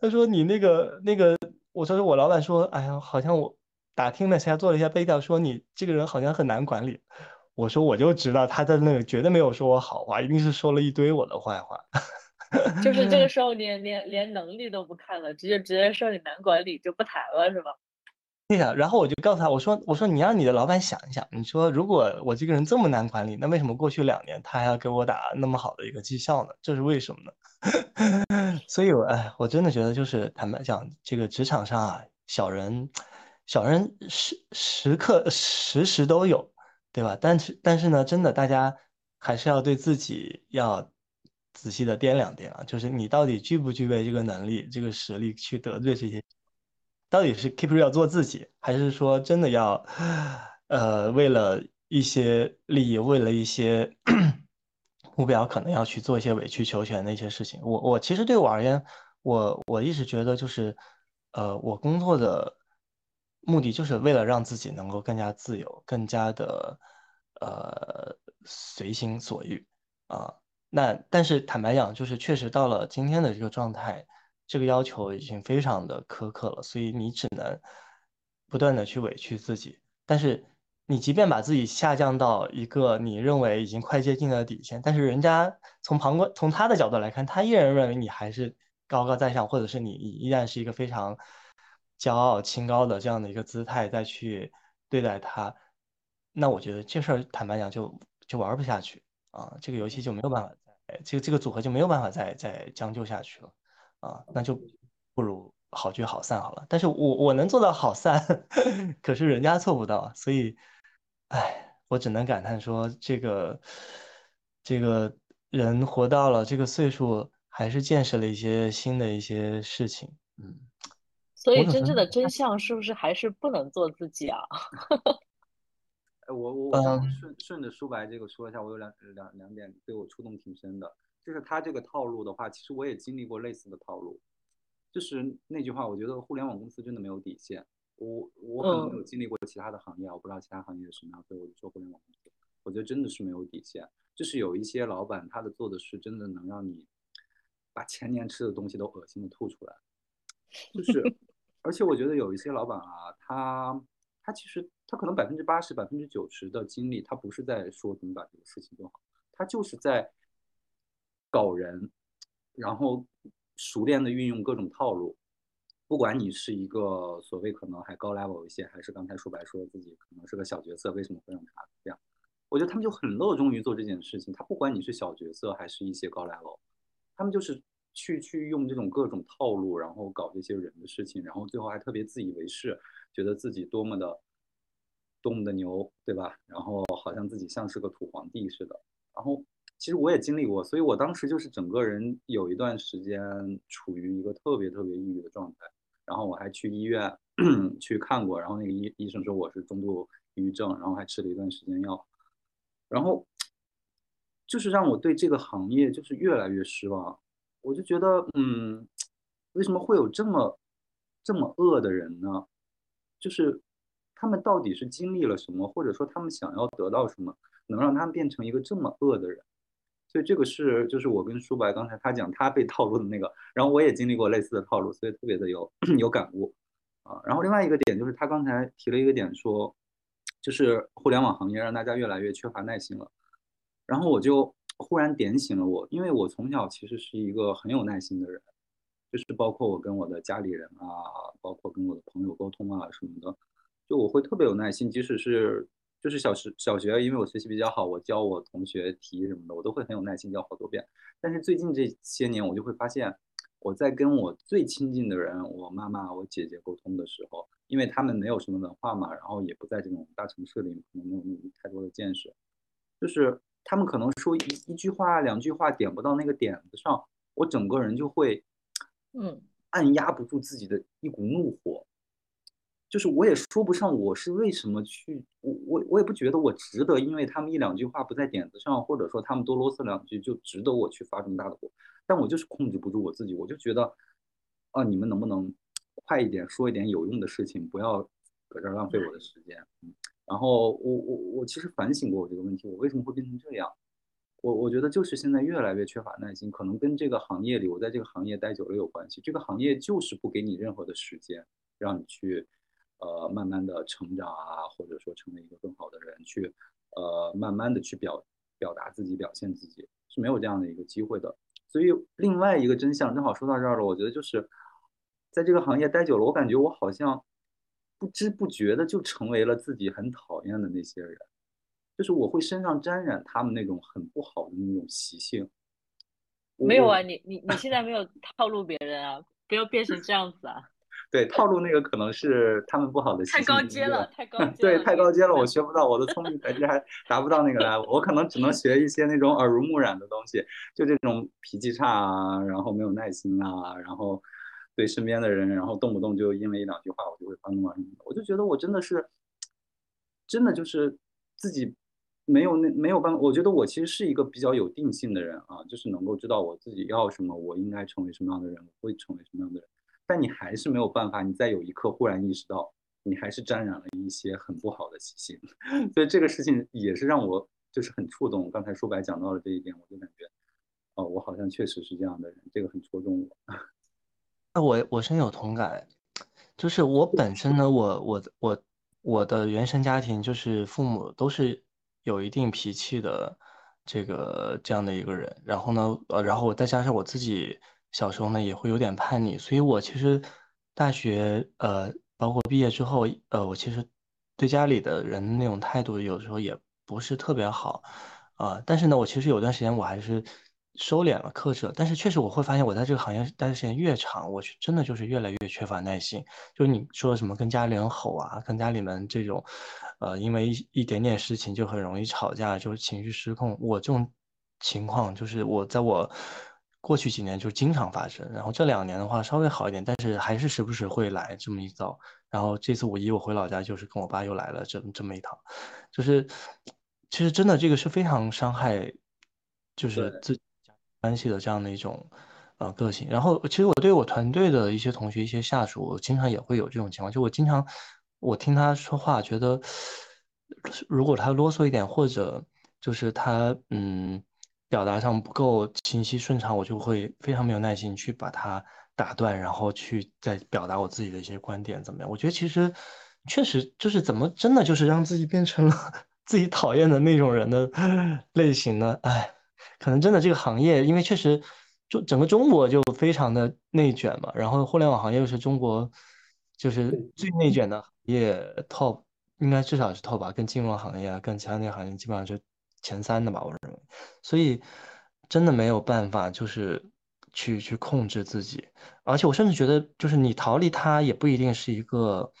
他说你那个那个，我说我老板说，哎呀，好像我打听了一下，做了一下背调，说你这个人好像很难管理。”我说：“我就知道他的那个绝对没有说我好话，一定是说了一堆我的坏话。”就是这个 时候连连连能力都不看了，直接直接说你难管理就不谈了，是吧？对呀，然后我就告诉他，我说，我说你让你的老板想一想，你说如果我这个人这么难管理，那为什么过去两年他还要给我打那么好的一个绩效呢？这是为什么呢？所以，我哎，我真的觉得就是坦白讲，这个职场上啊，小人，小人时时刻时时都有，对吧？但是但是呢，真的大家还是要对自己要仔细的掂量掂量，就是你到底具不具备这个能力、这个实力去得罪这些。到底是 keep real 做自己，还是说真的要，呃，为了一些利益，为了一些 目标，可能要去做一些委曲求全的一些事情？我我其实对我而言，我我一直觉得就是，呃，我工作的目的就是为了让自己能够更加自由，更加的呃随心所欲啊。那但是坦白讲，就是确实到了今天的这个状态。这个要求已经非常的苛刻了，所以你只能不断的去委屈自己。但是你即便把自己下降到一个你认为已经快接近了底线，但是人家从旁观从他的角度来看，他依然认为你还是高高在上，或者是你依然是一个非常骄傲清高的这样的一个姿态再去对待他。那我觉得这事儿坦白讲就就玩不下去啊，这个游戏就没有办法再这个这个组合就没有办法再再将就下去了。啊，那就不如好聚好散好了。但是我我能做到好散，可是人家做不到，所以，哎，我只能感叹说，这个这个人活到了这个岁数，还是见识了一些新的一些事情。嗯，所以真正的真相是不是还是不能做自己啊？哎，我我顺顺着舒白这个说一下，我有两两两点对我触动挺深的。就是他这个套路的话，其实我也经历过类似的套路。就是那句话，我觉得互联网公司真的没有底线。我我可能没有经历过其他的行业，我不知道其他行业是什么样，所以我就说互联网公司，我觉得真的是没有底线。就是有一些老板，他的做的事真的能让你把前年吃的东西都恶心的吐出来。就是，而且我觉得有一些老板啊，他他其实他可能百分之八十、百分之九十的精力，他不是在说怎么把这个事情做好，他就是在。搞人，然后熟练的运用各种套路，不管你是一个所谓可能还高 level 一些，还是刚才说白说自己可能是个小角色，为什么会让他这样？我觉得他们就很乐衷于做这件事情。他不管你是小角色还是一些高 level，他们就是去去用这种各种套路，然后搞这些人的事情，然后最后还特别自以为是，觉得自己多么的多么的牛，对吧？然后好像自己像是个土皇帝似的，然后。其实我也经历过，所以我当时就是整个人有一段时间处于一个特别特别抑郁的状态，然后我还去医院 去看过，然后那个医医生说我是中度抑郁症，然后还吃了一段时间药，然后就是让我对这个行业就是越来越失望，我就觉得嗯，为什么会有这么这么恶的人呢？就是他们到底是经历了什么，或者说他们想要得到什么，能让他们变成一个这么恶的人？所以这个是就是我跟舒白刚才他讲他被套路的那个，然后我也经历过类似的套路，所以特别的有 有感悟啊。然后另外一个点就是他刚才提了一个点说，就是互联网行业让大家越来越缺乏耐心了。然后我就忽然点醒了我，因为我从小其实是一个很有耐心的人，就是包括我跟我的家里人啊，包括跟我的朋友沟通啊什么的，就我会特别有耐心，即使是就是小时小学，因为我学习比较好，我教我同学题什么的，我都会很有耐心教好多遍。但是最近这些年，我就会发现，我在跟我最亲近的人，我妈妈、我姐姐沟通的时候，因为他们没有什么文化嘛，然后也不在这种大城市里，可能没有太多的见识，就是。他们可能说一一句话、两句话点不到那个点子上，我整个人就会，嗯，按压不住自己的一股怒火，就是我也说不上我是为什么去，我我我也不觉得我值得，因为他们一两句话不在点子上，或者说他们多啰嗦两句就值得我去发这么大的火，但我就是控制不住我自己，我就觉得，啊，你们能不能快一点说一点有用的事情，不要搁这儿浪费我的时间，嗯。然后我我我其实反省过我这个问题，我为什么会变成这样？我我觉得就是现在越来越缺乏耐心，可能跟这个行业里我在这个行业待久了有关系。这个行业就是不给你任何的时间，让你去呃慢慢的成长啊，或者说成为一个更好的人，去呃慢慢的去表表达自己、表现自己，是没有这样的一个机会的。所以另外一个真相正好说到这儿了，我觉得就是在这个行业待久了，我感觉我好像。不知不觉的就成为了自己很讨厌的那些人，就是我会身上沾染他们那种很不好的那种习性。没有啊，你你你现在没有套路别人啊，不要变成这样子啊。对，套路那个可能是他们不好的习性。太高阶了，太高 阶。对，太高阶了，我学不到，我的聪明才智还达不到那个 level，我可能只能学一些那种耳濡目染的东西，就这种脾气差啊，然后没有耐心啊，然后。对身边的人，然后动不动就因为一两句话，我就会发怒啊什么的。我就觉得我真的是，真的就是自己没有那没有办法。我觉得我其实是一个比较有定性的人啊，就是能够知道我自己要什么，我应该成为什么样的人，我会成为什么样的人。但你还是没有办法，你在有一刻忽然意识到，你还是沾染了一些很不好的习性。所以这个事情也是让我就是很触动。刚才舒白讲到了这一点，我就感觉，哦，我好像确实是这样的人，这个很戳中我。那 我我深有同感，就是我本身呢，我我我我的原生家庭就是父母都是有一定脾气的这个这样的一个人，然后呢，呃，然后我再加上我自己小时候呢也会有点叛逆，所以我其实大学呃包括毕业之后，呃，我其实对家里的人那种态度有时候也不是特别好，啊，但是呢，我其实有段时间我还是。收敛了，克制了，但是确实我会发现，我在这个行业待的时间越长，我真的就是越来越缺乏耐心。就是你说什么跟家里人吼啊，跟家里人这种，呃，因为一一点点事情就很容易吵架，就是情绪失控。我这种情况就是我在我过去几年就经常发生，然后这两年的话稍微好一点，但是还是时不时会来这么一遭。然后这次五一我回老家，就是跟我爸又来了这这么一趟，就是其实真的这个是非常伤害，就是自。关系的这样的一种呃个性，然后其实我对我团队的一些同学、一些下属，我经常也会有这种情况，就我经常我听他说话，觉得如果他啰嗦一点，或者就是他嗯表达上不够清晰顺畅，我就会非常没有耐心去把它打断，然后去再表达我自己的一些观点，怎么样？我觉得其实确实就是怎么真的就是让自己变成了 自己讨厌的那种人的 类型呢？哎。可能真的这个行业，因为确实，就整个中国就非常的内卷嘛，然后互联网行业又是中国就是最内卷的行业 top，应该至少是 top 吧，跟金融行业啊，跟其他那些行业基本上是前三的吧，我认为。所以真的没有办法，就是去去控制自己，而且我甚至觉得，就是你逃离它也不一定是一个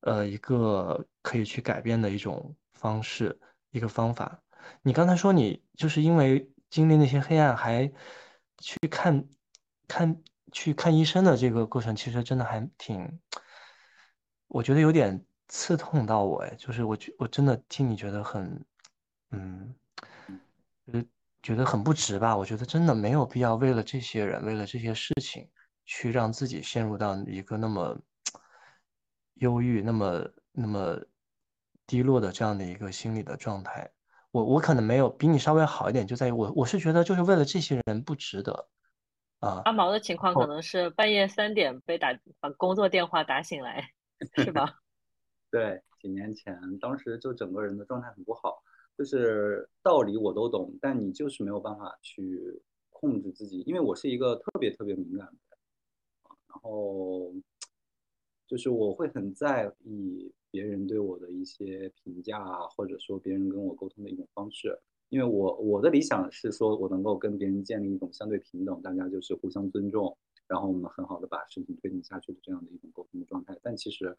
呃一个可以去改变的一种方式，一个方法。你刚才说你就是因为。经历那些黑暗，还去看看去看医生的这个过程，其实真的还挺，我觉得有点刺痛到我哎，就是我觉我真的听你觉得很，嗯，就是觉得很不值吧？我觉得真的没有必要为了这些人，为了这些事情，去让自己陷入到一个那么忧郁、那么那么低落的这样的一个心理的状态。我我可能没有比你稍微好一点，就在于我我是觉得就是为了这些人不值得，啊。阿毛的情况可能是半夜三点被打把工作电话打醒来，是吧？对，几年前，当时就整个人的状态很不好，就是道理我都懂，但你就是没有办法去控制自己，因为我是一个特别特别敏感的人，然后就是我会很在意别人对我的一些评价，或者说别人跟我沟通的一种方式。因为我我的理想是说，我能够跟别人建立一种相对平等，大家就是互相尊重，然后我们很好的把事情推进下去的这样的一种沟通的状态。但其实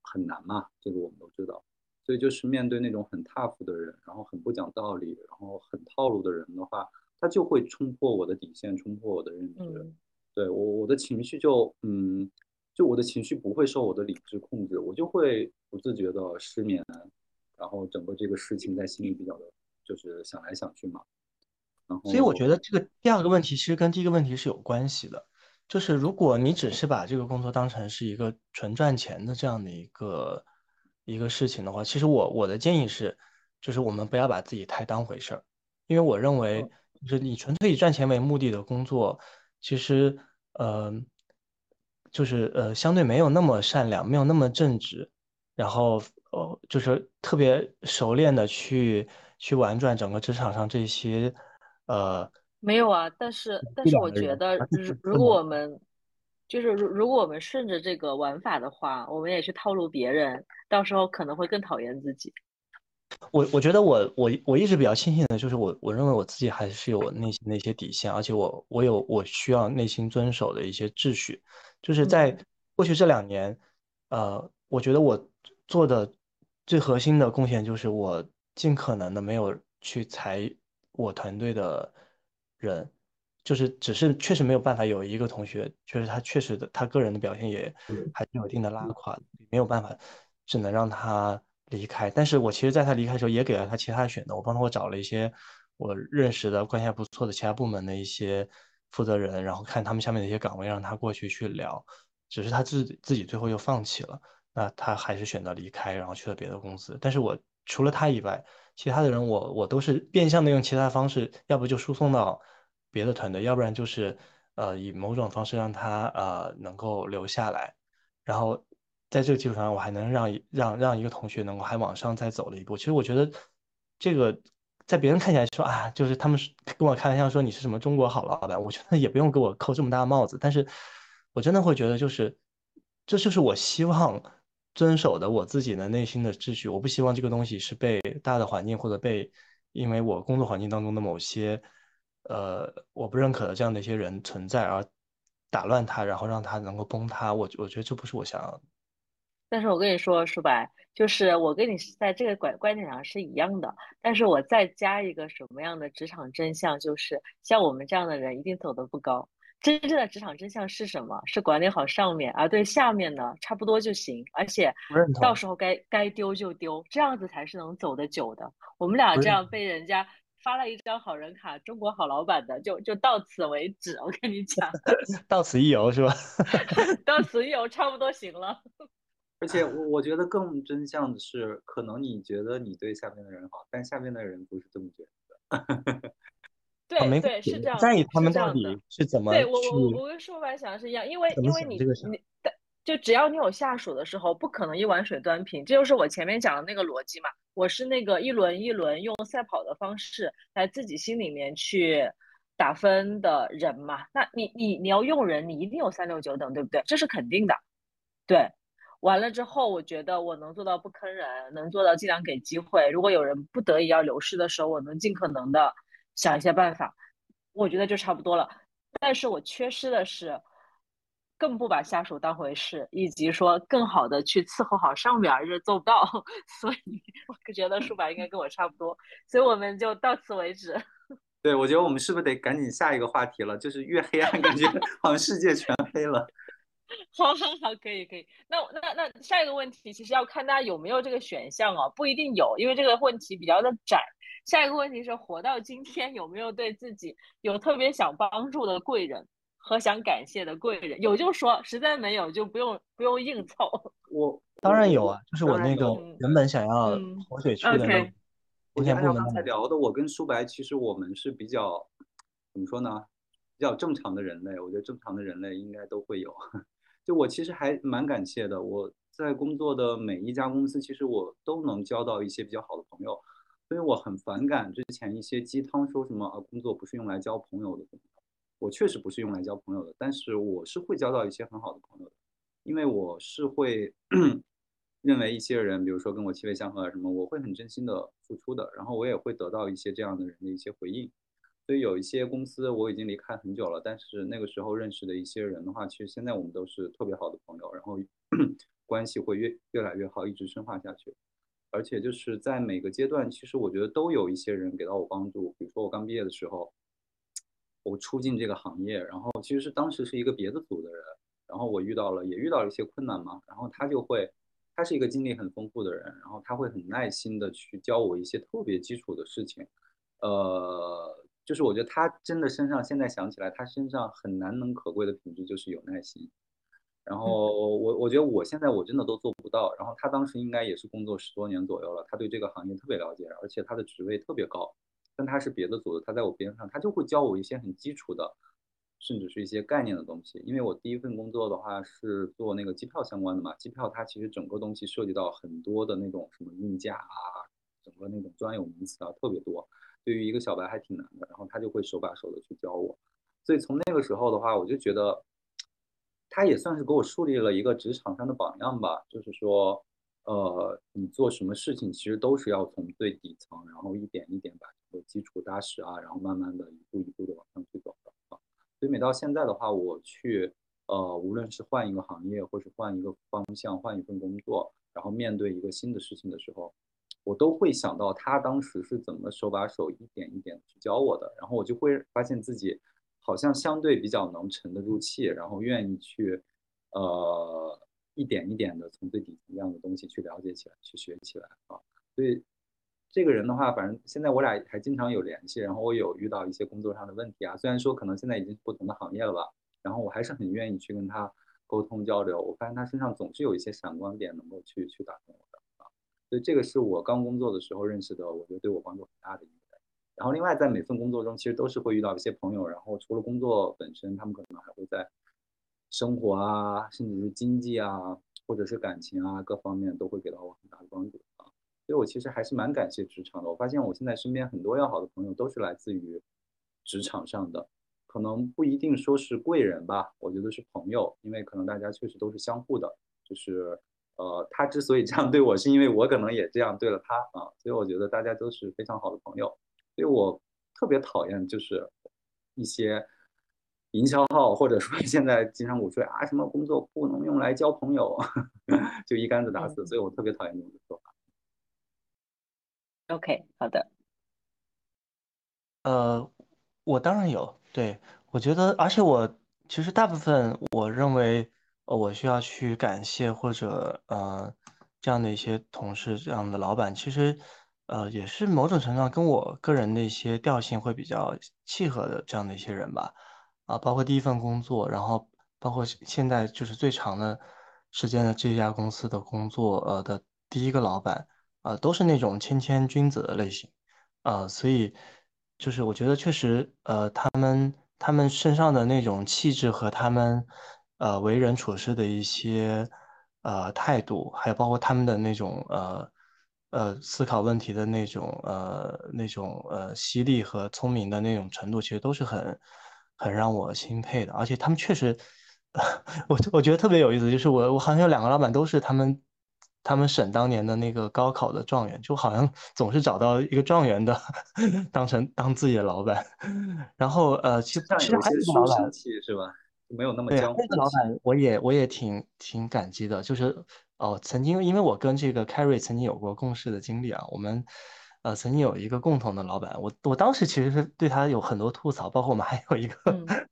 很难嘛，这个我们都知道。所以就是面对那种很 tough 的人，然后很不讲道理，然后很套路的人的话，他就会冲破我的底线，冲破我的认知。对我我的情绪就嗯，就我的情绪不会受我的理智控制，我就会不自觉的失眠，然后整个这个事情在心里比较的。就是想来想去嘛，然后所以我觉得这个第二个问题其实跟第一个问题是有关系的，就是如果你只是把这个工作当成是一个纯赚钱的这样的一个一个事情的话，其实我我的建议是，就是我们不要把自己太当回事儿，因为我认为就是你纯粹以赚钱为目的的工作，其实呃就是呃相对没有那么善良，没有那么正直，然后呃就是特别熟练的去。去玩转整个职场上这些，呃，没有啊，但是但是我觉得，如如果我们就是如如果我们顺着这个玩法的话，我们也去套路别人，到时候可能会更讨厌自己。我我觉得我我我一直比较庆幸的就是我我认为我自己还是有内心的一些底线，而且我我有我需要内心遵守的一些秩序，就是在过去这两年，呃，我觉得我做的最核心的贡献就是我。尽可能的没有去裁我团队的人，就是只是确实没有办法有一个同学，确实他确实的他个人的表现也还是有一定的拉垮，没有办法，只能让他离开。但是我其实在他离开的时候也给了他其他的选择，我帮他我找了一些我认识的关系还不错的其他部门的一些负责人，然后看他们下面的一些岗位让他过去去聊，只是他自自己最后又放弃了，那他还是选择离开，然后去了别的公司。但是我。除了他以外，其他的人我我都是变相的用其他方式，要不就输送到别的团队，要不然就是呃以某种方式让他呃能够留下来，然后在这个基础上，我还能让让让一个同学能够还往上再走了一步。其实我觉得这个在别人看起来说啊，就是他们跟我开玩笑说你是什么中国好老板，我觉得也不用给我扣这么大帽子，但是我真的会觉得就是这就是我希望。遵守的我自己的内心的秩序，我不希望这个东西是被大的环境或者被因为我工作环境当中的某些呃我不认可的这样的一些人存在而打乱它，然后让它能够崩塌。我我觉得这不是我想要的。但是我跟你说，舒白，就是我跟你在这个观观点上是一样的，但是我再加一个什么样的职场真相，就是像我们这样的人一定走得不高。真正的职场真相是什么？是管理好上面，而对下面呢，差不多就行。而且到时候该该丢就丢，这样子才是能走得久的。我们俩这样被人家发了一张好人卡，中国好老板的，就就到此为止。我跟你讲，到此一游是吧？到此一游差不多行了。而且我我觉得更真相的是，可能你觉得你对下面的人好，但下面的人不是这么觉得的。对对是这样，在意他们到底是怎么对我我我跟舒白想的是一样，因为因为你你就只要你有下属的时候，不可能一碗水端平，这就是我前面讲的那个逻辑嘛。我是那个一轮一轮用赛跑的方式来自己心里面去打分的人嘛。那你你你要用人，你一定有三六九等，对不对？这是肯定的。对，完了之后，我觉得我能做到不坑人，能做到尽量给机会。如果有人不得已要流失的时候，我能尽可能的。想一些办法，我觉得就差不多了。但是我缺失的是，更不把下属当回事，以及说更好的去伺候好上面，这做不到。所以我觉得舒白应该跟我差不多，所以我们就到此为止。对，我觉得我们是不是得赶紧下一个话题了？就是越黑暗，感觉 好像世界全黑了。好好好，可以可以。那那那下一个问题，其实要看大家有没有这个选项哦，不一定有，因为这个问题比较的窄。下一个问题是，活到今天有没有对自己有特别想帮助的贵人和想感谢的贵人？有就说，实在没有就不用不用硬凑。我当然有啊，就是我那个原本想要活水区的那个。我按照刚才聊的，我跟舒白其实我们是比较怎么说呢？比较正常的人类，我觉得正常的人类应该都会有。就我其实还蛮感谢的，我在工作的每一家公司，其实我都能交到一些比较好的朋友，所以我很反感之前一些鸡汤说什么啊工作不是用来交朋友的。我确实不是用来交朋友的，但是我是会交到一些很好的朋友的，因为我是会 认为一些人，比如说跟我气味相合啊什么，我会很真心的付出的，然后我也会得到一些这样的人的一些回应。所以有一些公司我已经离开很久了，但是那个时候认识的一些人的话，其实现在我们都是特别好的朋友，然后 关系会越越来越好，一直深化下去。而且就是在每个阶段，其实我觉得都有一些人给到我帮助。比如说我刚毕业的时候，我出进这个行业，然后其实是当时是一个别的组的人，然后我遇到了也遇到了一些困难嘛，然后他就会，他是一个经历很丰富的人，然后他会很耐心的去教我一些特别基础的事情，呃。就是我觉得他真的身上，现在想起来，他身上很难能可贵的品质就是有耐心。然后我我觉得我现在我真的都做不到。然后他当时应该也是工作十多年左右了，他对这个行业特别了解，而且他的职位特别高。但他是别的组的，他在我边上，他就会教我一些很基础的，甚至是一些概念的东西。因为我第一份工作的话是做那个机票相关的嘛，机票它其实整个东西涉及到很多的那种什么运价啊，整个那种专有名词啊特别多。对于一个小白还挺难的，然后他就会手把手的去教我，所以从那个时候的话，我就觉得他也算是给我树立了一个职场上的榜样吧。就是说，呃，你做什么事情其实都是要从最底层，然后一点一点把这个基础扎实啊，然后慢慢的一步一步的往上去走的啊。所以每到现在的话，我去呃，无论是换一个行业，或是换一个方向，换一份工作，然后面对一个新的事情的时候。我都会想到他当时是怎么手把手一点一点去教我的，然后我就会发现自己好像相对比较能沉得住气，然后愿意去呃一点一点的从最底层一样的东西去了解起来，去学起来啊。所以这个人的话，反正现在我俩还经常有联系，然后我有遇到一些工作上的问题啊，虽然说可能现在已经不同的行业了吧，然后我还是很愿意去跟他沟通交流。我发现他身上总是有一些闪光点能够去去打动我的啊。所以这个是我刚工作的时候认识的，我觉得对我帮助很大的一个人。然后另外在每份工作中，其实都是会遇到一些朋友，然后除了工作本身，他们可能还会在生活啊，甚至是经济啊，或者是感情啊各方面都会给到我很大的帮助啊。所以我其实还是蛮感谢职场的。我发现我现在身边很多要好的朋友都是来自于职场上的，可能不一定说是贵人吧，我觉得是朋友，因为可能大家确实都是相互的，就是。呃，他之所以这样对我，是因为我可能也这样对了他啊，所以我觉得大家都是非常好的朋友。所以我特别讨厌就是一些营销号，或者说现在经常鼓吹啊什么工作不能用来交朋友，就一竿子打死。所以我特别讨厌这种说法。OK，好的。呃，我当然有，对我觉得，而且我其实大部分我认为。呃，我需要去感谢或者呃这样的一些同事，这样的老板，其实呃也是某种程度上跟我个人的一些调性会比较契合的这样的一些人吧。啊，包括第一份工作，然后包括现在就是最长的时间的这家公司的工作，呃的第一个老板，啊都是那种谦谦君子的类型，啊，所以就是我觉得确实，呃，他们他们身上的那种气质和他们。呃，为人处事的一些呃态度，还有包括他们的那种呃呃思考问题的那种呃那种呃犀利和聪明的那种程度，其实都是很很让我钦佩的。而且他们确实，我我觉得特别有意思，就是我我好像有两个老板都是他们他们省当年的那个高考的状元，就好像总是找到一个状元的 当成当自己的老板。然后呃，其实其实还是一个老板是吧？没有那么对那个老板，我也我也挺挺感激的。就是哦，曾经因为我跟这个 Carrie 曾经有过共事的经历啊，我们呃曾经有一个共同的老板。我我当时其实是对他有很多吐槽，包括我们还有一个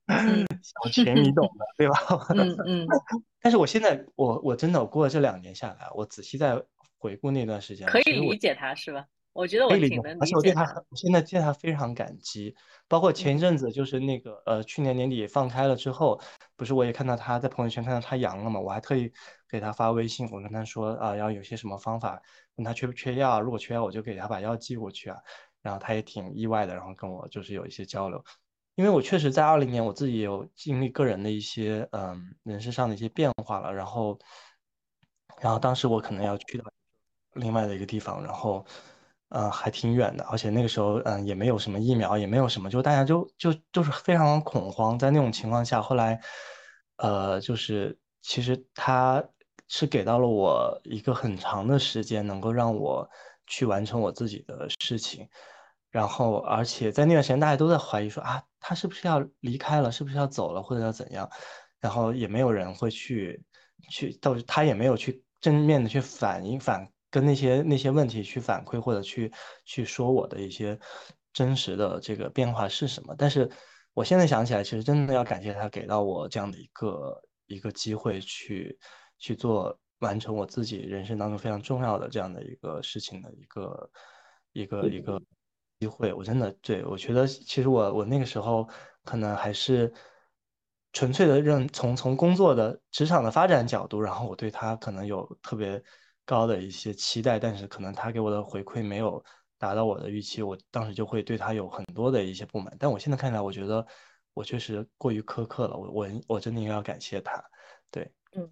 小群，你懂的，对吧？嗯嗯。但是我现在我我真的我过了这两年下来，我仔细在回顾那段时间，可以理解他是吧？我觉得我挺能理解。而且我对他，我现在对他非常感激。包括前一阵子，就是那个呃，去年年底放开了之后，不是我也看到他在朋友圈看到他阳了嘛，我还特意给他发微信，我跟他说啊，要有些什么方法，问他缺不缺药，如果缺药我就给他把药寄过去啊。然后他也挺意外的，然后跟我就是有一些交流。因为我确实在二零年我自己有经历个人的一些嗯人事上的一些变化了，然后然后当时我可能要去到另外的一个地方，然后呃还挺远的，而且那个时候嗯也没有什么疫苗，也没有什么，就大家就就就是非常恐慌，在那种情况下，后来呃就是其实他是给到了我一个很长的时间，能够让我去完成我自己的事情。然后，而且在那段时间，大家都在怀疑说啊，他是不是要离开了，是不是要走了，或者要怎样？然后也没有人会去去，到他也没有去正面的去反映反跟那些那些问题去反馈，或者去去说我的一些真实的这个变化是什么。但是我现在想起来，其实真的要感谢他给到我这样的一个一个机会，去去做完成我自己人生当中非常重要的这样的一个事情的一个一个一个。机会，我真的对我觉得，其实我我那个时候可能还是纯粹的认从从工作的职场的发展角度，然后我对他可能有特别高的一些期待，但是可能他给我的回馈没有达到我的预期，我当时就会对他有很多的一些不满。但我现在看来，我觉得我确实过于苛刻了，我我我真的应该要感谢他。对，嗯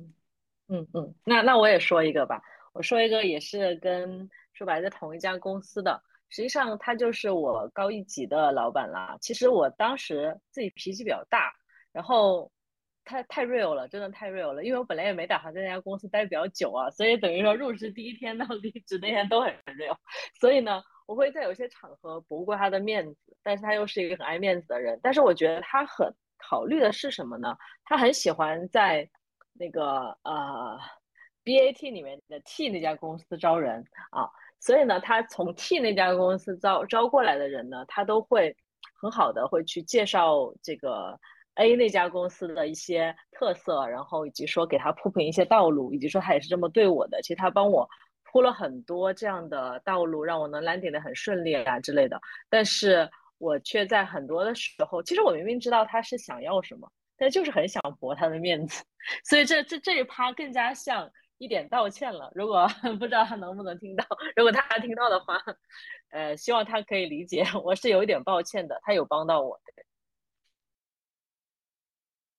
嗯嗯，那那我也说一个吧，我说一个也是跟说白在同一家公司的。实际上他就是我高一级的老板啦。其实我当时自己脾气比较大，然后太太 real 了，真的太 real 了。因为我本来也没打算在那家公司待比较久啊，所以等于说入职第一天到离职那天都很 real。所以呢，我会在有些场合驳过他的面子，但是他又是一个很爱面子的人。但是我觉得他很考虑的是什么呢？他很喜欢在那个呃 BAT 里面的 T 那家公司招人啊。所以呢，他从 T 那家公司招招过来的人呢，他都会很好的会去介绍这个 A 那家公司的一些特色，然后以及说给他铺平一些道路，以及说他也是这么对我的。其实他帮我铺了很多这样的道路，让我能 landing 的很顺利啊之类的。但是我却在很多的时候，其实我明明知道他是想要什么，但就是很想驳他的面子。所以这这这一趴更加像。一点道歉了，如果 不知道他能不能听到，如果他听到的话，呃，希望他可以理解，我是有一点抱歉的，他有帮到我。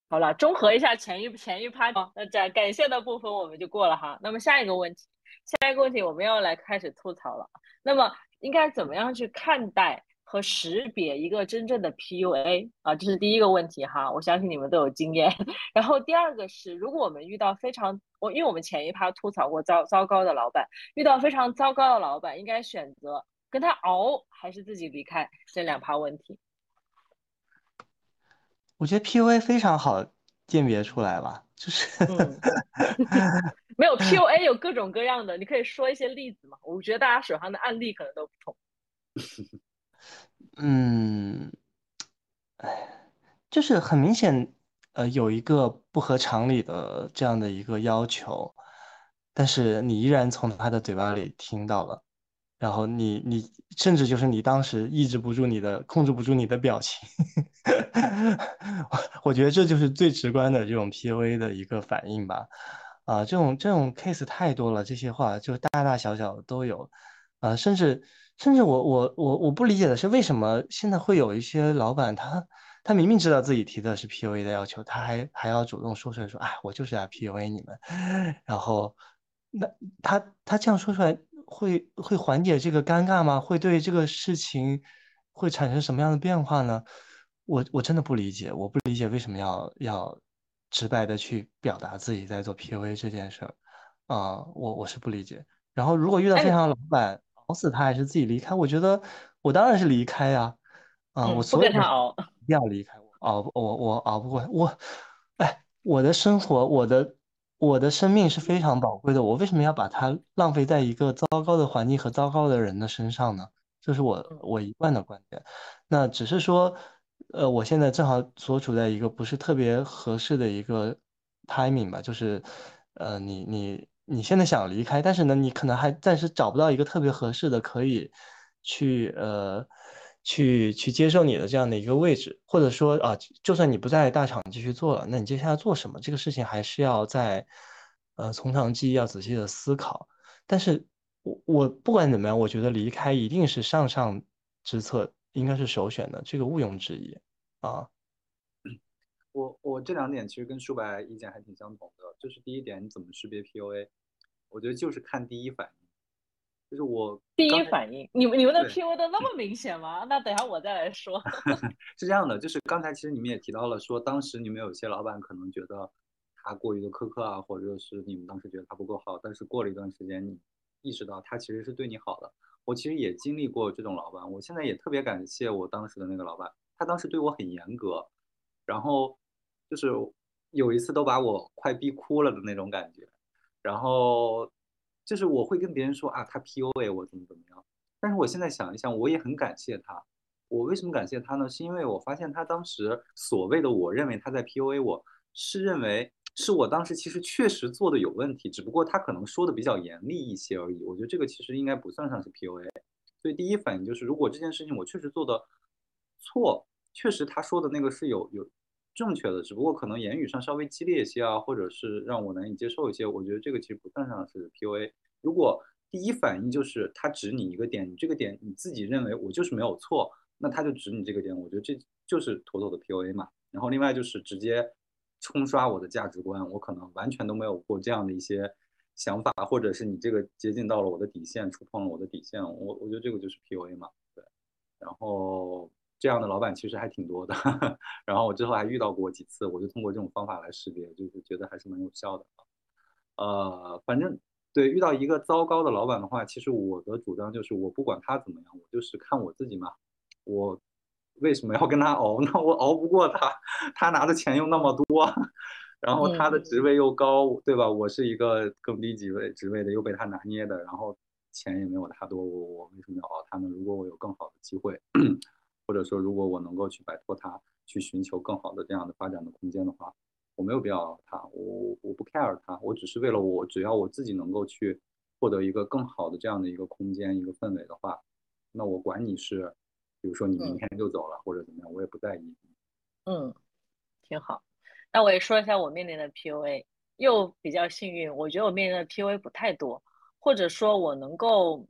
好了，综合一下前一前一趴，那这感谢的部分我们就过了哈。那么下一个问题，下一个问题我们要来开始吐槽了。那么应该怎么样去看待？和识别一个真正的 PUA 啊，这是第一个问题哈，我相信你们都有经验。然后第二个是，如果我们遇到非常我，因为我们前一趴吐槽过糟糟糕的老板，遇到非常糟糕的老板，应该选择跟他熬还是自己离开？这两趴问题，我觉得 PUA 非常好鉴别出来吧，就是 没有 PUA 有各种各样的，你可以说一些例子嘛？我觉得大家手上的案例可能都不同。嗯，哎，就是很明显，呃，有一个不合常理的这样的一个要求，但是你依然从他的嘴巴里听到了，然后你你甚至就是你当时抑制不住你的，控制不住你的表情，我 我觉得这就是最直观的这种 PUA 的一个反应吧，啊，这种这种 case 太多了，这些话就大大小小都有，啊，甚至。甚至我我我我不理解的是，为什么现在会有一些老板，他他明明知道自己提的是 PUA 的要求，他还还要主动说出来，说，哎，我就是要 PUA 你们，然后，那他他这样说出来，会会缓解这个尴尬吗？会对这个事情会产生什么样的变化呢？我我真的不理解，我不理解为什么要要直白的去表达自己在做 PUA 这件事儿，啊，我我是不理解。然后如果遇到这样的老板，熬死他还是自己离开？我觉得我当然是离开呀，啊，我所有他熬，一定要离开我熬，我我熬不过我，哎，我的生活，我的我的生命是非常宝贵的，我为什么要把它浪费在一个糟糕的环境和糟糕的人的身上呢？这是我我一贯的观点。那只是说，呃，我现在正好所处在一个不是特别合适的一个 timing 吧，就是，呃，你你。你现在想离开，但是呢，你可能还暂时找不到一个特别合适的可以去呃去去接受你的这样的一个位置，或者说啊，就算你不在大厂继续做了，那你接下来做什么？这个事情还是要在呃从长计议，要仔细的思考。但是我我不管怎么样，我觉得离开一定是上上之策，应该是首选的，这个毋庸置疑。啊。我我这两点其实跟舒白意见还挺相同的，就是第一点，你怎么识别 PUA？我觉得就是看第一反应，就是我第一反应，你们你们的 PUA 都那么 明显吗？那等下我再来说。是这样的，就是刚才其实你们也提到了，说当时你们有些老板可能觉得他过于的苛刻啊，或者是你们当时觉得他不够好，但是过了一段时间，你意识到他其实是对你好的。我其实也经历过这种老板，我现在也特别感谢我当时的那个老板，他当时对我很严格，然后。就是有一次都把我快逼哭了的那种感觉，然后就是我会跟别人说啊，他 PUA 我怎么怎么样。但是我现在想一想，我也很感谢他。我为什么感谢他呢？是因为我发现他当时所谓的我认为他在 PUA 我，是认为是我当时其实确实做的有问题，只不过他可能说的比较严厉一些而已。我觉得这个其实应该不算上是 PUA。所以第一反应就是，如果这件事情我确实做的错，确实他说的那个是有有。正确的，只不过可能言语上稍微激烈一些啊，或者是让我难以接受一些。我觉得这个其实不算上是 PUA。如果第一反应就是他指你一个点，你这个点你自己认为我就是没有错，那他就指你这个点，我觉得这就是妥妥的 PUA 嘛。然后另外就是直接冲刷我的价值观，我可能完全都没有过这样的一些想法，或者是你这个接近到了我的底线，触碰了我的底线，我我觉得这个就是 PUA 嘛。对，然后。这样的老板其实还挺多的，然后我之后还遇到过几次，我就通过这种方法来识别，就是觉得还是蛮有效的。呃，反正对遇到一个糟糕的老板的话，其实我的主张就是我不管他怎么样，我就是看我自己嘛。我为什么要跟他熬？那 我熬不过他，他拿的钱又那么多，然后他的职位又高，对吧？我是一个更低级位职位的，又被他拿捏的，然后钱也没有他多，我我为什么要熬他呢？如果我有更好的机会。或者说，如果我能够去摆脱它，去寻求更好的这样的发展的空间的话，我没有必要它，我我不 care 它，我只是为了我，只要我自己能够去获得一个更好的这样的一个空间、一个氛围的话，那我管你是，比如说你明天就走了或者怎么样，我也不在意。嗯，挺好。那我也说一下我面临的 PUA，又比较幸运，我觉得我面临的 PUA 不太多，或者说我能够。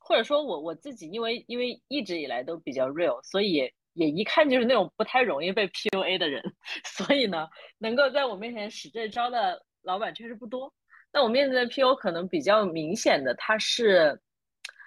或者说我我自己，因为因为一直以来都比较 real，所以也一看就是那种不太容易被 PUA 的人，所以呢，能够在我面前使这招的老板确实不多。那我面对的 PU 可能比较明显的，他是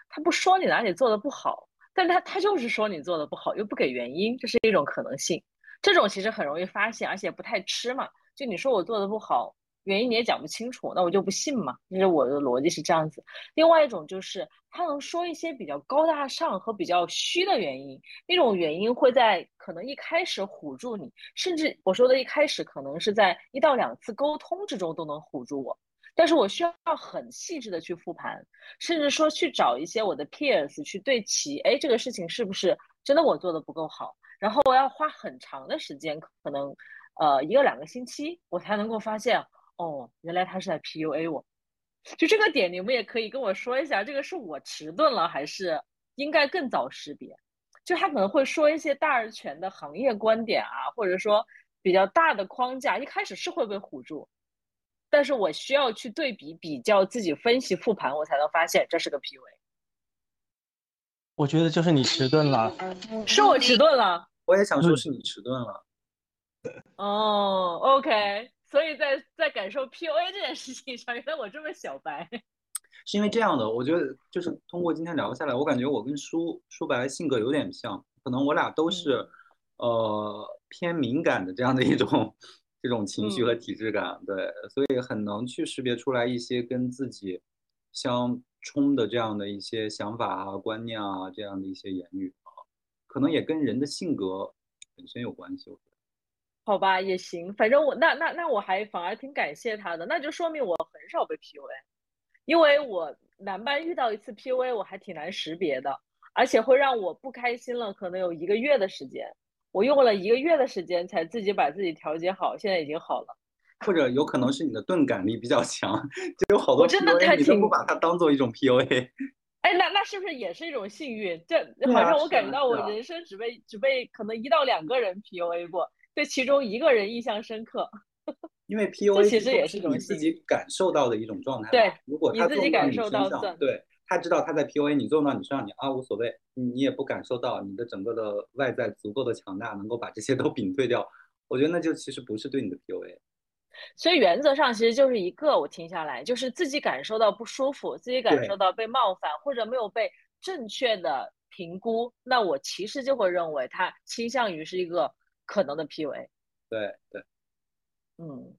他不说你哪里做的不好，但他他就是说你做的不好，又不给原因，这是一种可能性。这种其实很容易发现，而且不太吃嘛。就你说我做的不好。原因你也讲不清楚，那我就不信嘛。其实我的逻辑是这样子。另外一种就是他能说一些比较高大上和比较虚的原因，那种原因会在可能一开始唬住你，甚至我说的一开始可能是在一到两次沟通之中都能唬住我。但是我需要很细致的去复盘，甚至说去找一些我的 peers 去对齐，哎，这个事情是不是真的我做的不够好？然后我要花很长的时间，可能呃一个两个星期，我才能够发现。哦，原来他是在 PUA 我，就这个点，你们也可以跟我说一下，这个是我迟钝了，还是应该更早识别？就他可能会说一些大而全的行业观点啊，或者说比较大的框架，一开始是会被唬住，但是我需要去对比、比较、自己分析、复盘，我才能发现这是个 PUA。我觉得就是你迟钝了，是我迟钝了。我也想说是你迟钝了。哦，OK。所以在在感受 PUA 这件事情上，原来我这么小白，是因为这样的。我觉得就是通过今天聊下来，我感觉我跟舒舒白性格有点像，可能我俩都是呃偏敏感的这样的一种这种情绪和体质感，对，所以很能去识别出来一些跟自己相冲的这样的一些想法啊、观念啊这样的一些言语啊，可能也跟人的性格本身有关系。好吧，也行，反正我那那那我还反而挺感谢他的，那就说明我很少被 PUA，因为我男班遇到一次 PUA，我还挺难识别的，而且会让我不开心了，可能有一个月的时间，我用了一个月的时间才自己把自己调节好，现在已经好了。或者有可能是你的钝感力比较强，就有好多 PUA 你都不把它当做一种 PUA。哎，那那是不是也是一种幸运？这好像我感觉到我人生只被只被可能一到两个人 PUA 过。对其中一个人印象深刻，因为 PUA 其实也是你自己感受到的一种状态。对，如果他自己感受到对他知道他在 PUA 你，作用到你身上，你啊无所谓，你也不感受到你的整个的外在足够的强大，能够把这些都屏退掉。我觉得那就其实不是对你的 PUA。所以原则上其实就是一个，我听下来就是自己感受到不舒服，自己感受到被冒犯或者没有被正确的评估，那我其实就会认为他倾向于是一个可能的 PUA。对对，嗯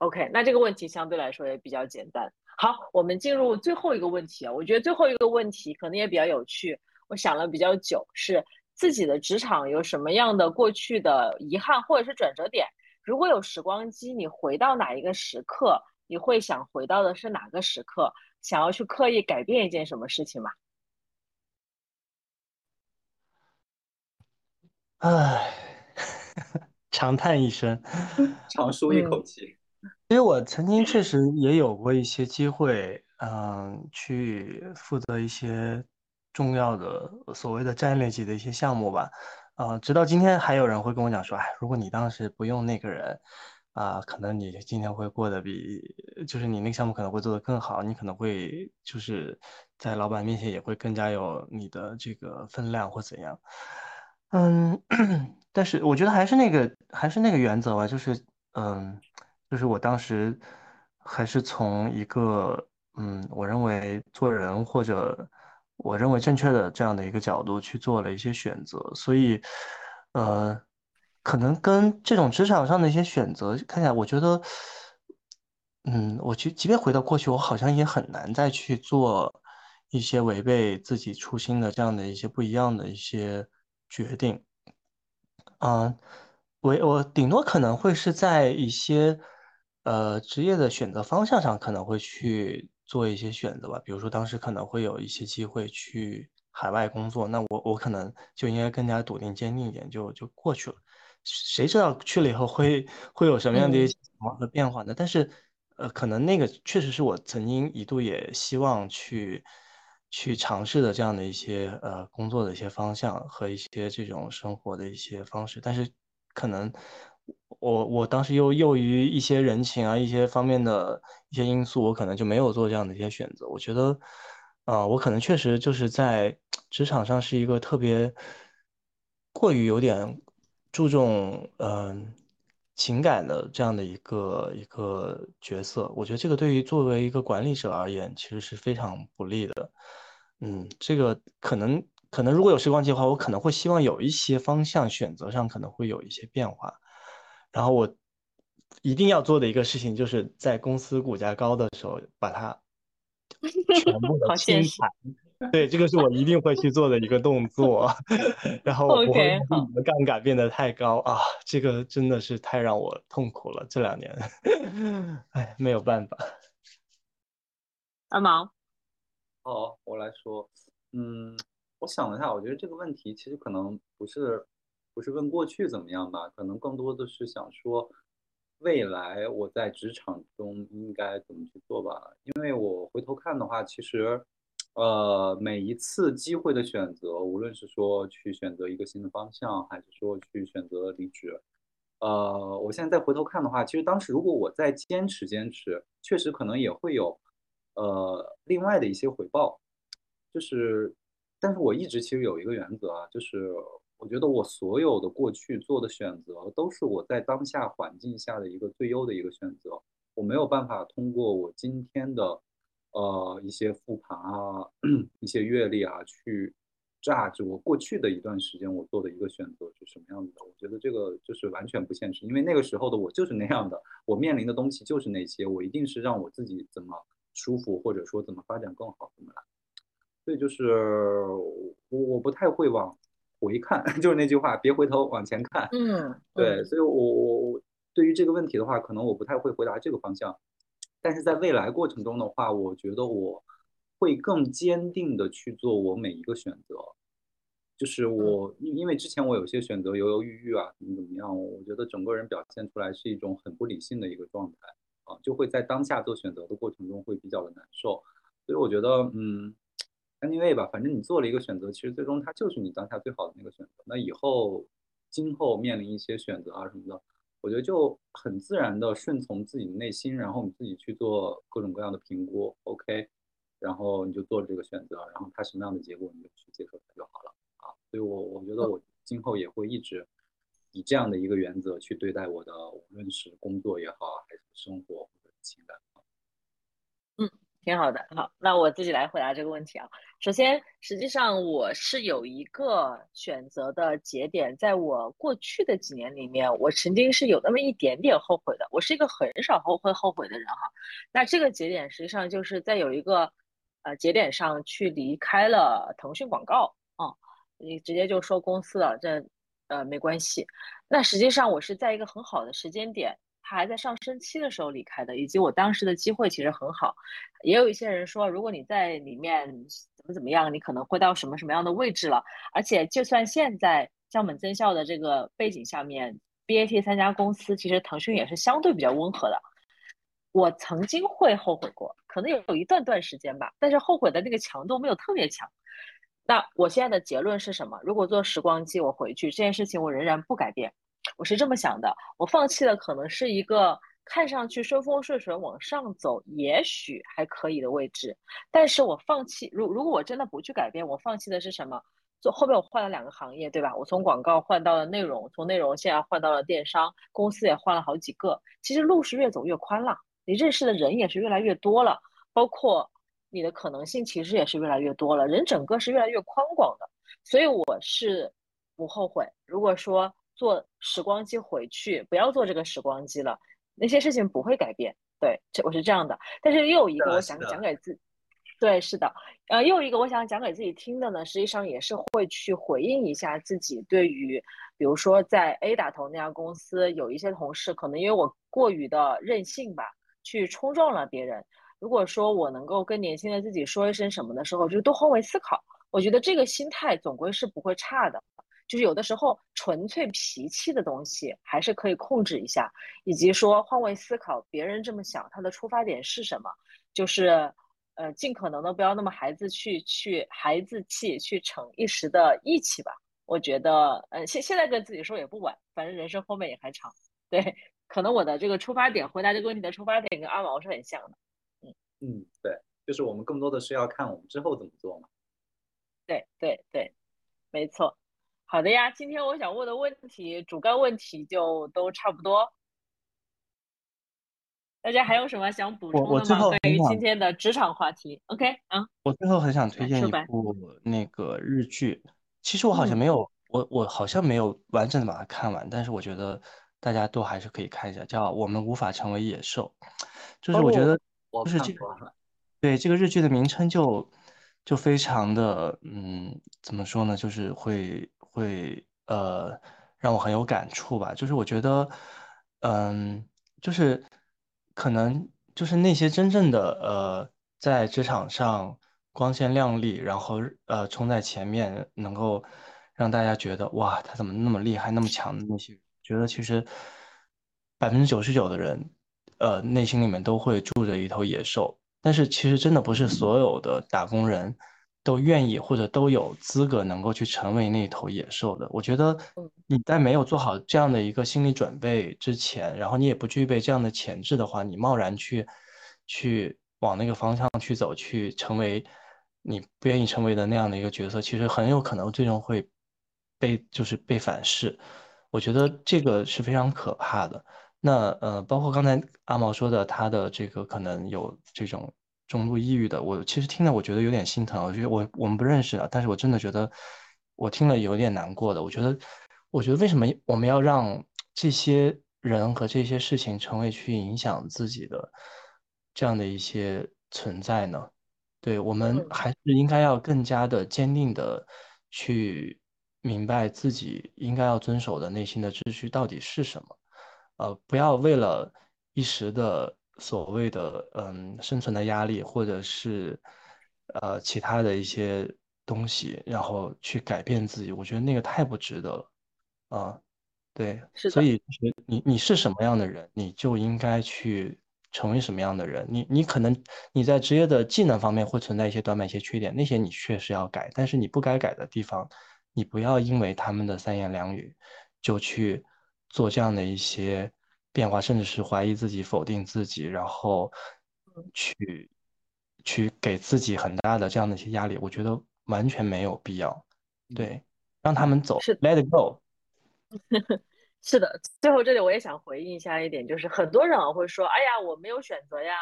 ，OK，那这个问题相对来说也比较简单。好，我们进入最后一个问题啊，我觉得最后一个问题可能也比较有趣，我想了比较久，是自己的职场有什么样的过去的遗憾或者是转折点？如果有时光机，你回到哪一个时刻，你会想回到的是哪个时刻？想要去刻意改变一件什么事情吗？唉，长叹一声，长舒一口气。因为我曾经确实也有过一些机会，嗯，去负责一些重要的所谓的战略级的一些项目吧。呃，直到今天还有人会跟我讲说，哎，如果你当时不用那个人，啊，可能你今天会过得比，就是你那个项目可能会做得更好，你可能会就是在老板面前也会更加有你的这个分量或怎样。嗯，但是我觉得还是那个还是那个原则吧，就是嗯，就是我当时还是从一个嗯，我认为做人或者。我认为正确的这样的一个角度去做了一些选择，所以，呃，可能跟这种职场上的一些选择看起来，我觉得，嗯，我去，即便回到过去，我好像也很难再去做一些违背自己初心的这样的一些不一样的一些决定。嗯，我我顶多可能会是在一些呃职业的选择方向上可能会去。做一些选择吧，比如说当时可能会有一些机会去海外工作，那我我可能就应该更加笃定坚定一点，就就过去了。谁知道去了以后会会有什么样的一些情况和变化呢？但是，呃，可能那个确实是我曾经一度也希望去去尝试的这样的一些呃工作的一些方向和一些这种生活的一些方式，但是可能。我我当时又由于一些人情啊，一些方面的一些因素，我可能就没有做这样的一些选择。我觉得，啊，我可能确实就是在职场上是一个特别过于有点注重嗯情感的这样的一个一个角色。我觉得这个对于作为一个管理者而言，其实是非常不利的。嗯，这个可能可能如果有时光机的话，我可能会希望有一些方向选择上可能会有一些变化。然后我一定要做的一个事情，就是在公司股价高的时候把它 全部的清盘。对，这个是我一定会去做的一个动作。然后我不会让自己的杠杆变得太高啊，这个真的是太让我痛苦了。这两年，哎，没有办法。阿毛，哦，我来说，嗯，我想了一下，我觉得这个问题其实可能不是。不是问过去怎么样吧，可能更多的是想说未来我在职场中应该怎么去做吧。因为我回头看的话，其实，呃，每一次机会的选择，无论是说去选择一个新的方向，还是说去选择离职，呃，我现在再回头看的话，其实当时如果我再坚持坚持，确实可能也会有呃另外的一些回报。就是，但是我一直其实有一个原则啊，就是。我觉得我所有的过去做的选择，都是我在当下环境下的一个最优的一个选择。我没有办法通过我今天的，呃，一些复盘啊，一些阅历啊，去榨制我过去的一段时间我做的一个选择是什么样子的。我觉得这个就是完全不现实，因为那个时候的我就是那样的，我面临的东西就是那些，我一定是让我自己怎么舒服，或者说怎么发展更好，怎么来。所以就是我我不太会往。回看 就是那句话，别回头往前看。嗯，对，所以，我我我对于这个问题的话，可能我不太会回答这个方向。但是在未来过程中的话，我觉得我会更坚定的去做我每一个选择。就是我因因为之前我有些选择犹犹豫豫啊，怎么怎么样，我觉得整个人表现出来是一种很不理性的一个状态啊，就会在当下做选择的过程中会比较的难受。所以我觉得，嗯。Anyway 吧，反正你做了一个选择，其实最终它就是你当下最好的那个选择。那以后、今后面临一些选择啊什么的，我觉得就很自然的顺从自己的内心，然后你自己去做各种各样的评估。OK，然后你就做这个选择，然后它什么样的结果你就去接受它就好了啊。所以我我觉得我今后也会一直以这样的一个原则去对待我的，无论是工作也好，还是生活或者情感。挺好的，好，那我自己来回答这个问题啊。首先，实际上我是有一个选择的节点，在我过去的几年里面，我曾经是有那么一点点后悔的。我是一个很少后会后悔的人哈。那这个节点实际上就是在有一个呃节点上去离开了腾讯广告啊，你直接就说公司了，这呃没关系。那实际上我是在一个很好的时间点。他还在上升期的时候离开的，以及我当时的机会其实很好。也有一些人说，如果你在里面怎么怎么样，你可能会到什么什么样的位置了。而且，就算现在降本增效的这个背景下面，BAT 三家公司其实腾讯也是相对比较温和的。我曾经会后悔过，可能有有一段段时间吧，但是后悔的那个强度没有特别强。那我现在的结论是什么？如果做时光机，我回去这件事情，我仍然不改变。我是这么想的，我放弃的可能是一个看上去顺风顺水往上走，也许还可以的位置，但是我放弃，如如果我真的不去改变，我放弃的是什么？就后面我换了两个行业，对吧？我从广告换到了内容，从内容现在换到了电商，公司也换了好几个。其实路是越走越宽了，你认识的人也是越来越多了，包括你的可能性其实也是越来越多了，人整个是越来越宽广的。所以我是不后悔。如果说。做时光机回去，不要做这个时光机了。那些事情不会改变。对，这我是这样的。但是又有一个我想讲给自，对，是的。呃，又有一个我想讲给自己听的呢，实际上也是会去回应一下自己对于，比如说在 A 打头那家公司，有一些同事可能因为我过于的任性吧，去冲撞了别人。如果说我能够跟年轻的自己说一声什么的时候，就多换位思考。我觉得这个心态总归是不会差的。就是有的时候纯粹脾气的东西还是可以控制一下，以及说换位思考，别人这么想，他的出发点是什么？就是呃，尽可能的不要那么孩子去去孩子气去逞一时的义气吧。我觉得，呃，现现在跟自己说也不晚，反正人生后面也还长。对，可能我的这个出发点，回答这个问题的出发点跟阿毛是很像的。嗯嗯，对，就是我们更多的是要看我们之后怎么做嘛。对对对，没错。好的呀，今天我想问的问题，主干问题就都差不多。大家还有什么想补充的吗？关于今天的职场话题，OK 啊？我最后很想推荐一部那个日剧，其实我好像没有，我我好像没有完整的把它看完，但是我觉得大家都还是可以看一下，叫《我们无法成为野兽》，就是我觉得就是这个，对这个日剧的名称就就非常的，嗯，怎么说呢？就是会。会呃让我很有感触吧，就是我觉得，嗯，就是可能就是那些真正的呃在职场上光鲜亮丽，然后呃冲在前面，能够让大家觉得哇他怎么那么厉害那么强的那些，觉得其实百分之九十九的人，呃内心里面都会住着一头野兽，但是其实真的不是所有的打工人。都愿意或者都有资格能够去成为那头野兽的，我觉得你在没有做好这样的一个心理准备之前，然后你也不具备这样的潜质的话，你贸然去去往那个方向去走，去成为你不愿意成为的那样的一个角色，其实很有可能最终会被就是被反噬。我觉得这个是非常可怕的。那呃，包括刚才阿毛说的，他的这个可能有这种。中度抑郁的，我其实听了，我觉得有点心疼。我觉得我我们不认识啊，但是我真的觉得我听了有点难过的。我觉得，我觉得为什么我们要让这些人和这些事情成为去影响自己的这样的一些存在呢？对我们还是应该要更加的坚定的去明白自己应该要遵守的内心的秩序到底是什么。呃，不要为了一时的。所谓的嗯生存的压力，或者是呃其他的一些东西，然后去改变自己，我觉得那个太不值得了啊。对，所以你你是什么样的人，你就应该去成为什么样的人。你你可能你在职业的技能方面会存在一些短板、一些缺点，那些你确实要改。但是你不该改的地方，你不要因为他们的三言两语就去做这样的一些。变化，甚至是怀疑自己、否定自己，然后去去给自己很大的这样的一些压力，我觉得完全没有必要。对，让他们走是，Let it go。是的，最后这里我也想回应一下一点，就是很多人啊会说，哎呀，我没有选择呀，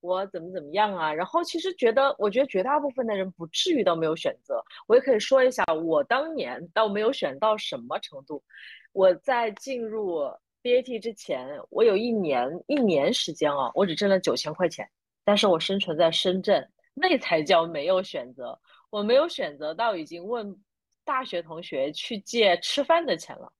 我怎么怎么样啊。然后其实觉得，我觉得绝大部分的人不至于到没有选择。我也可以说一下，我当年到没有选到什么程度。我在进入 BAT 之前，我有一年一年时间啊，我只挣了九千块钱，但是我生存在深圳，那才叫没有选择。我没有选择到已经问大学同学去借吃饭的钱了。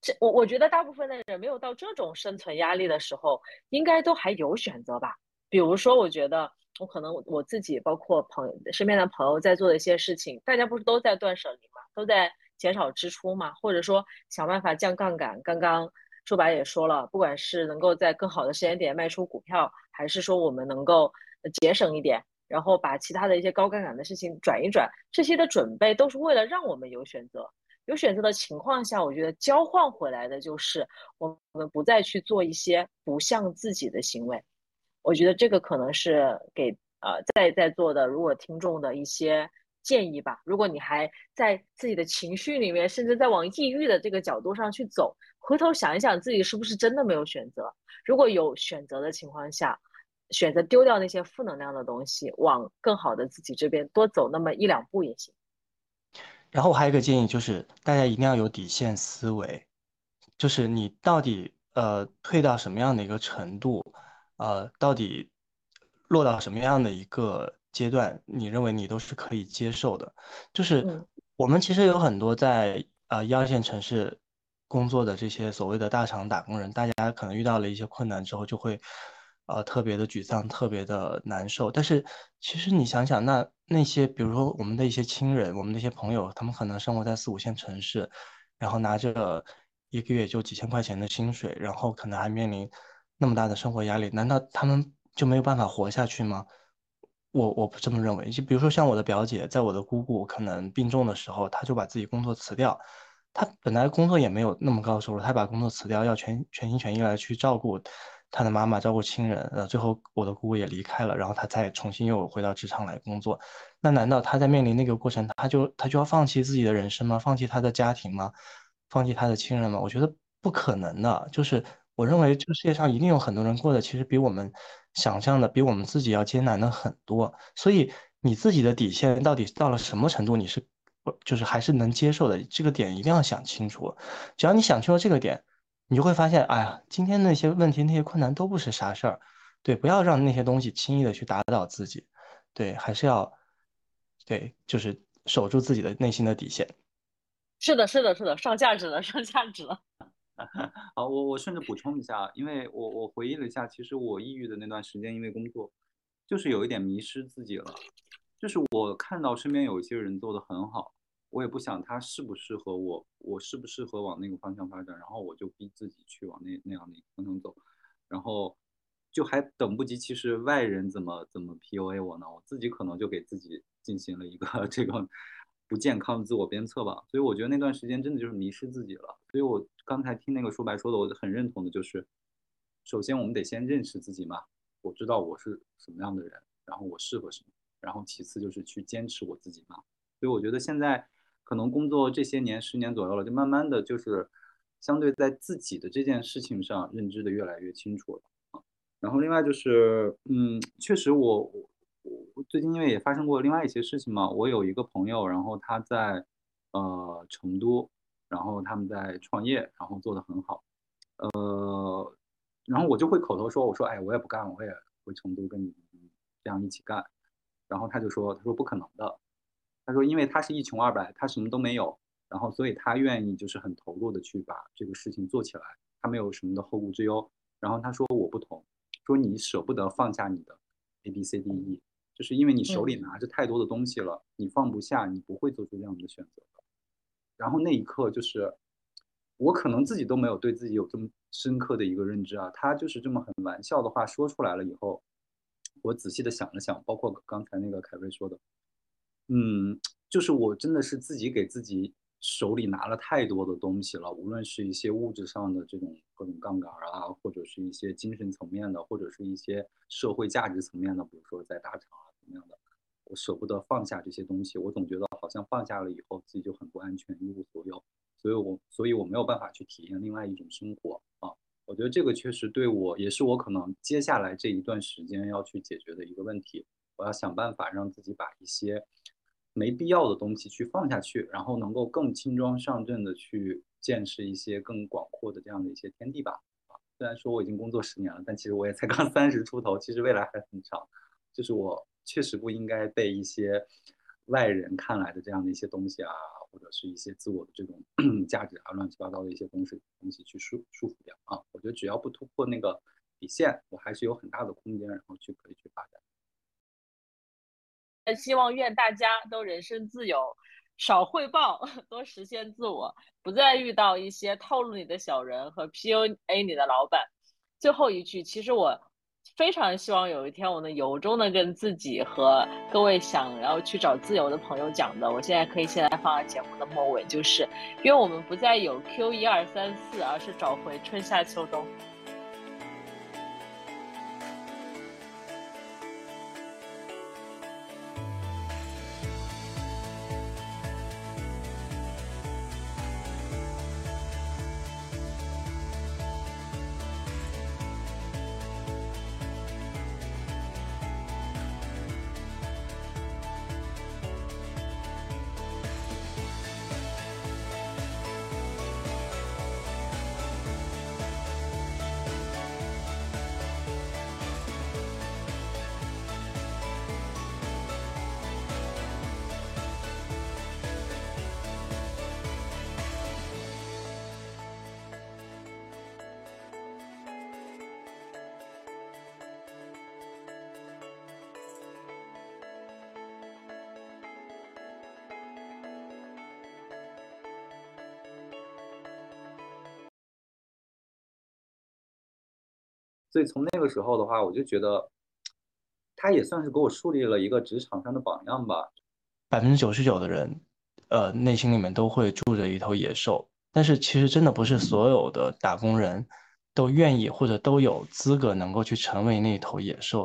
这我我觉得大部分的人没有到这种生存压力的时候，应该都还有选择吧。比如说，我觉得我可能我自己，包括朋身边的朋友在做的一些事情，大家不是都在断舍离嘛，都在减少支出嘛，或者说想办法降杠杆。刚刚说白也说了，不管是能够在更好的时间点卖出股票，还是说我们能够节省一点，然后把其他的一些高杠杆的事情转一转，这些的准备都是为了让我们有选择。有选择的情况下，我觉得交换回来的就是我们不再去做一些不像自己的行为。我觉得这个可能是给呃在在座的如果听众的一些建议吧。如果你还在自己的情绪里面，甚至在往抑郁的这个角度上去走，回头想一想自己是不是真的没有选择。如果有选择的情况下，选择丢掉那些负能量的东西，往更好的自己这边多走那么一两步也行。然后我还有一个建议，就是大家一定要有底线思维，就是你到底呃退到什么样的一个程度，呃，到底落到什么样的一个阶段，你认为你都是可以接受的。就是我们其实有很多在呃一二线城市工作的这些所谓的大厂打工人，大家可能遇到了一些困难之后，就会呃特别的沮丧，特别的难受。但是其实你想想，那。那些比如说我们的一些亲人，我们的一些朋友，他们可能生活在四五线城市，然后拿着一个月就几千块钱的薪水，然后可能还面临那么大的生活压力，难道他们就没有办法活下去吗？我我不这么认为。就比如说像我的表姐，在我的姑姑可能病重的时候，她就把自己工作辞掉，他本来工作也没有那么高收入，他把工作辞掉，要全全心全意来去照顾。他的妈妈照顾亲人，呃，最后我的姑姑也离开了，然后他再重新又回到职场来工作。那难道他在面临那个过程，他就他就要放弃自己的人生吗？放弃他的家庭吗？放弃他的亲人吗？我觉得不可能的。就是我认为这个世界上一定有很多人过得其实比我们想象的，比我们自己要艰难的很多。所以你自己的底线到底到了什么程度，你是就是还是能接受的？这个点一定要想清楚。只要你想清楚这个点。你就会发现，哎呀，今天那些问题、那些困难都不是啥事儿，对，不要让那些东西轻易的去打倒自己，对，还是要，对，就是守住自己的内心的底线。是的，是的，是的，上价值了，上价值了。好，我我顺着补充一下，因为我我回忆了一下，其实我抑郁的那段时间，因为工作，就是有一点迷失自己了，就是我看到身边有一些人做的很好。我也不想他适不适合我，我适不适合往那个方向发展，然后我就逼自己去往那那样的一个方向走，然后就还等不及，其实外人怎么怎么 PUA 我呢？我自己可能就给自己进行了一个 这个不健康的自我鞭策吧。所以我觉得那段时间真的就是迷失自己了。所以我刚才听那个说白说的，我很认同的，就是首先我们得先认识自己嘛，我知道我是什么样的人，然后我适合什么，然后其次就是去坚持我自己嘛。所以我觉得现在。可能工作这些年，十年左右了，就慢慢的就是相对在自己的这件事情上认知的越来越清楚了。然后另外就是，嗯，确实我我我最近因为也发生过另外一些事情嘛，我有一个朋友，然后他在呃成都，然后他们在创业，然后做的很好，呃，然后我就会口头说，我说哎，我也不干，我也回成都跟你这样一起干，然后他就说，他说不可能的。他说：“因为他是一穷二白，他什么都没有，然后所以他愿意就是很投入的去把这个事情做起来，他没有什么的后顾之忧。然后他说我不同，说你舍不得放下你的 A B C D E，就是因为你手里拿着太多的东西了，你放不下，你不会做出这样的选择的。然后那一刻就是我可能自己都没有对自己有这么深刻的一个认知啊，他就是这么很玩笑的话说出来了以后，我仔细的想了想，包括刚才那个凯瑞说的。”嗯，就是我真的是自己给自己手里拿了太多的东西了，无论是一些物质上的这种各种杠杆啊，或者是一些精神层面的，或者是一些社会价值层面的，比如说在大厂啊怎么样的，我舍不得放下这些东西，我总觉得好像放下了以后自己就很不安全，一无所有，所以我所以我没有办法去体验另外一种生活。我觉得这个确实对我也是我可能接下来这一段时间要去解决的一个问题。我要想办法让自己把一些没必要的东西去放下去，然后能够更轻装上阵的去见识一些更广阔的这样的一些天地吧。啊，虽然说我已经工作十年了，但其实我也才刚三十出头，其实未来还很长。就是我确实不应该被一些外人看来的这样的一些东西啊，或者是一些自我的这种 价值啊，乱七八糟的一些东西东西去束束缚掉啊。我觉得只要不突破那个底线，我还是有很大的空间，然后去可以去发展。希望愿大家都人身自由，少汇报，多实现自我，不再遇到一些套路你的小人和 PUA 你的老板。最后一句，其实我非常希望有一天我能由衷的跟自己和各位想要去找自由的朋友讲的，我现在可以现在放在节目的末尾，就是因为我们不再有 Q 一二三四，而是找回春夏秋冬。所以从那个时候的话，我就觉得，他也算是给我树立了一个职场上的榜样吧。百分之九十九的人，呃，内心里面都会住着一头野兽，但是其实真的不是所有的打工人都愿意或者都有资格能够去成为那头野兽。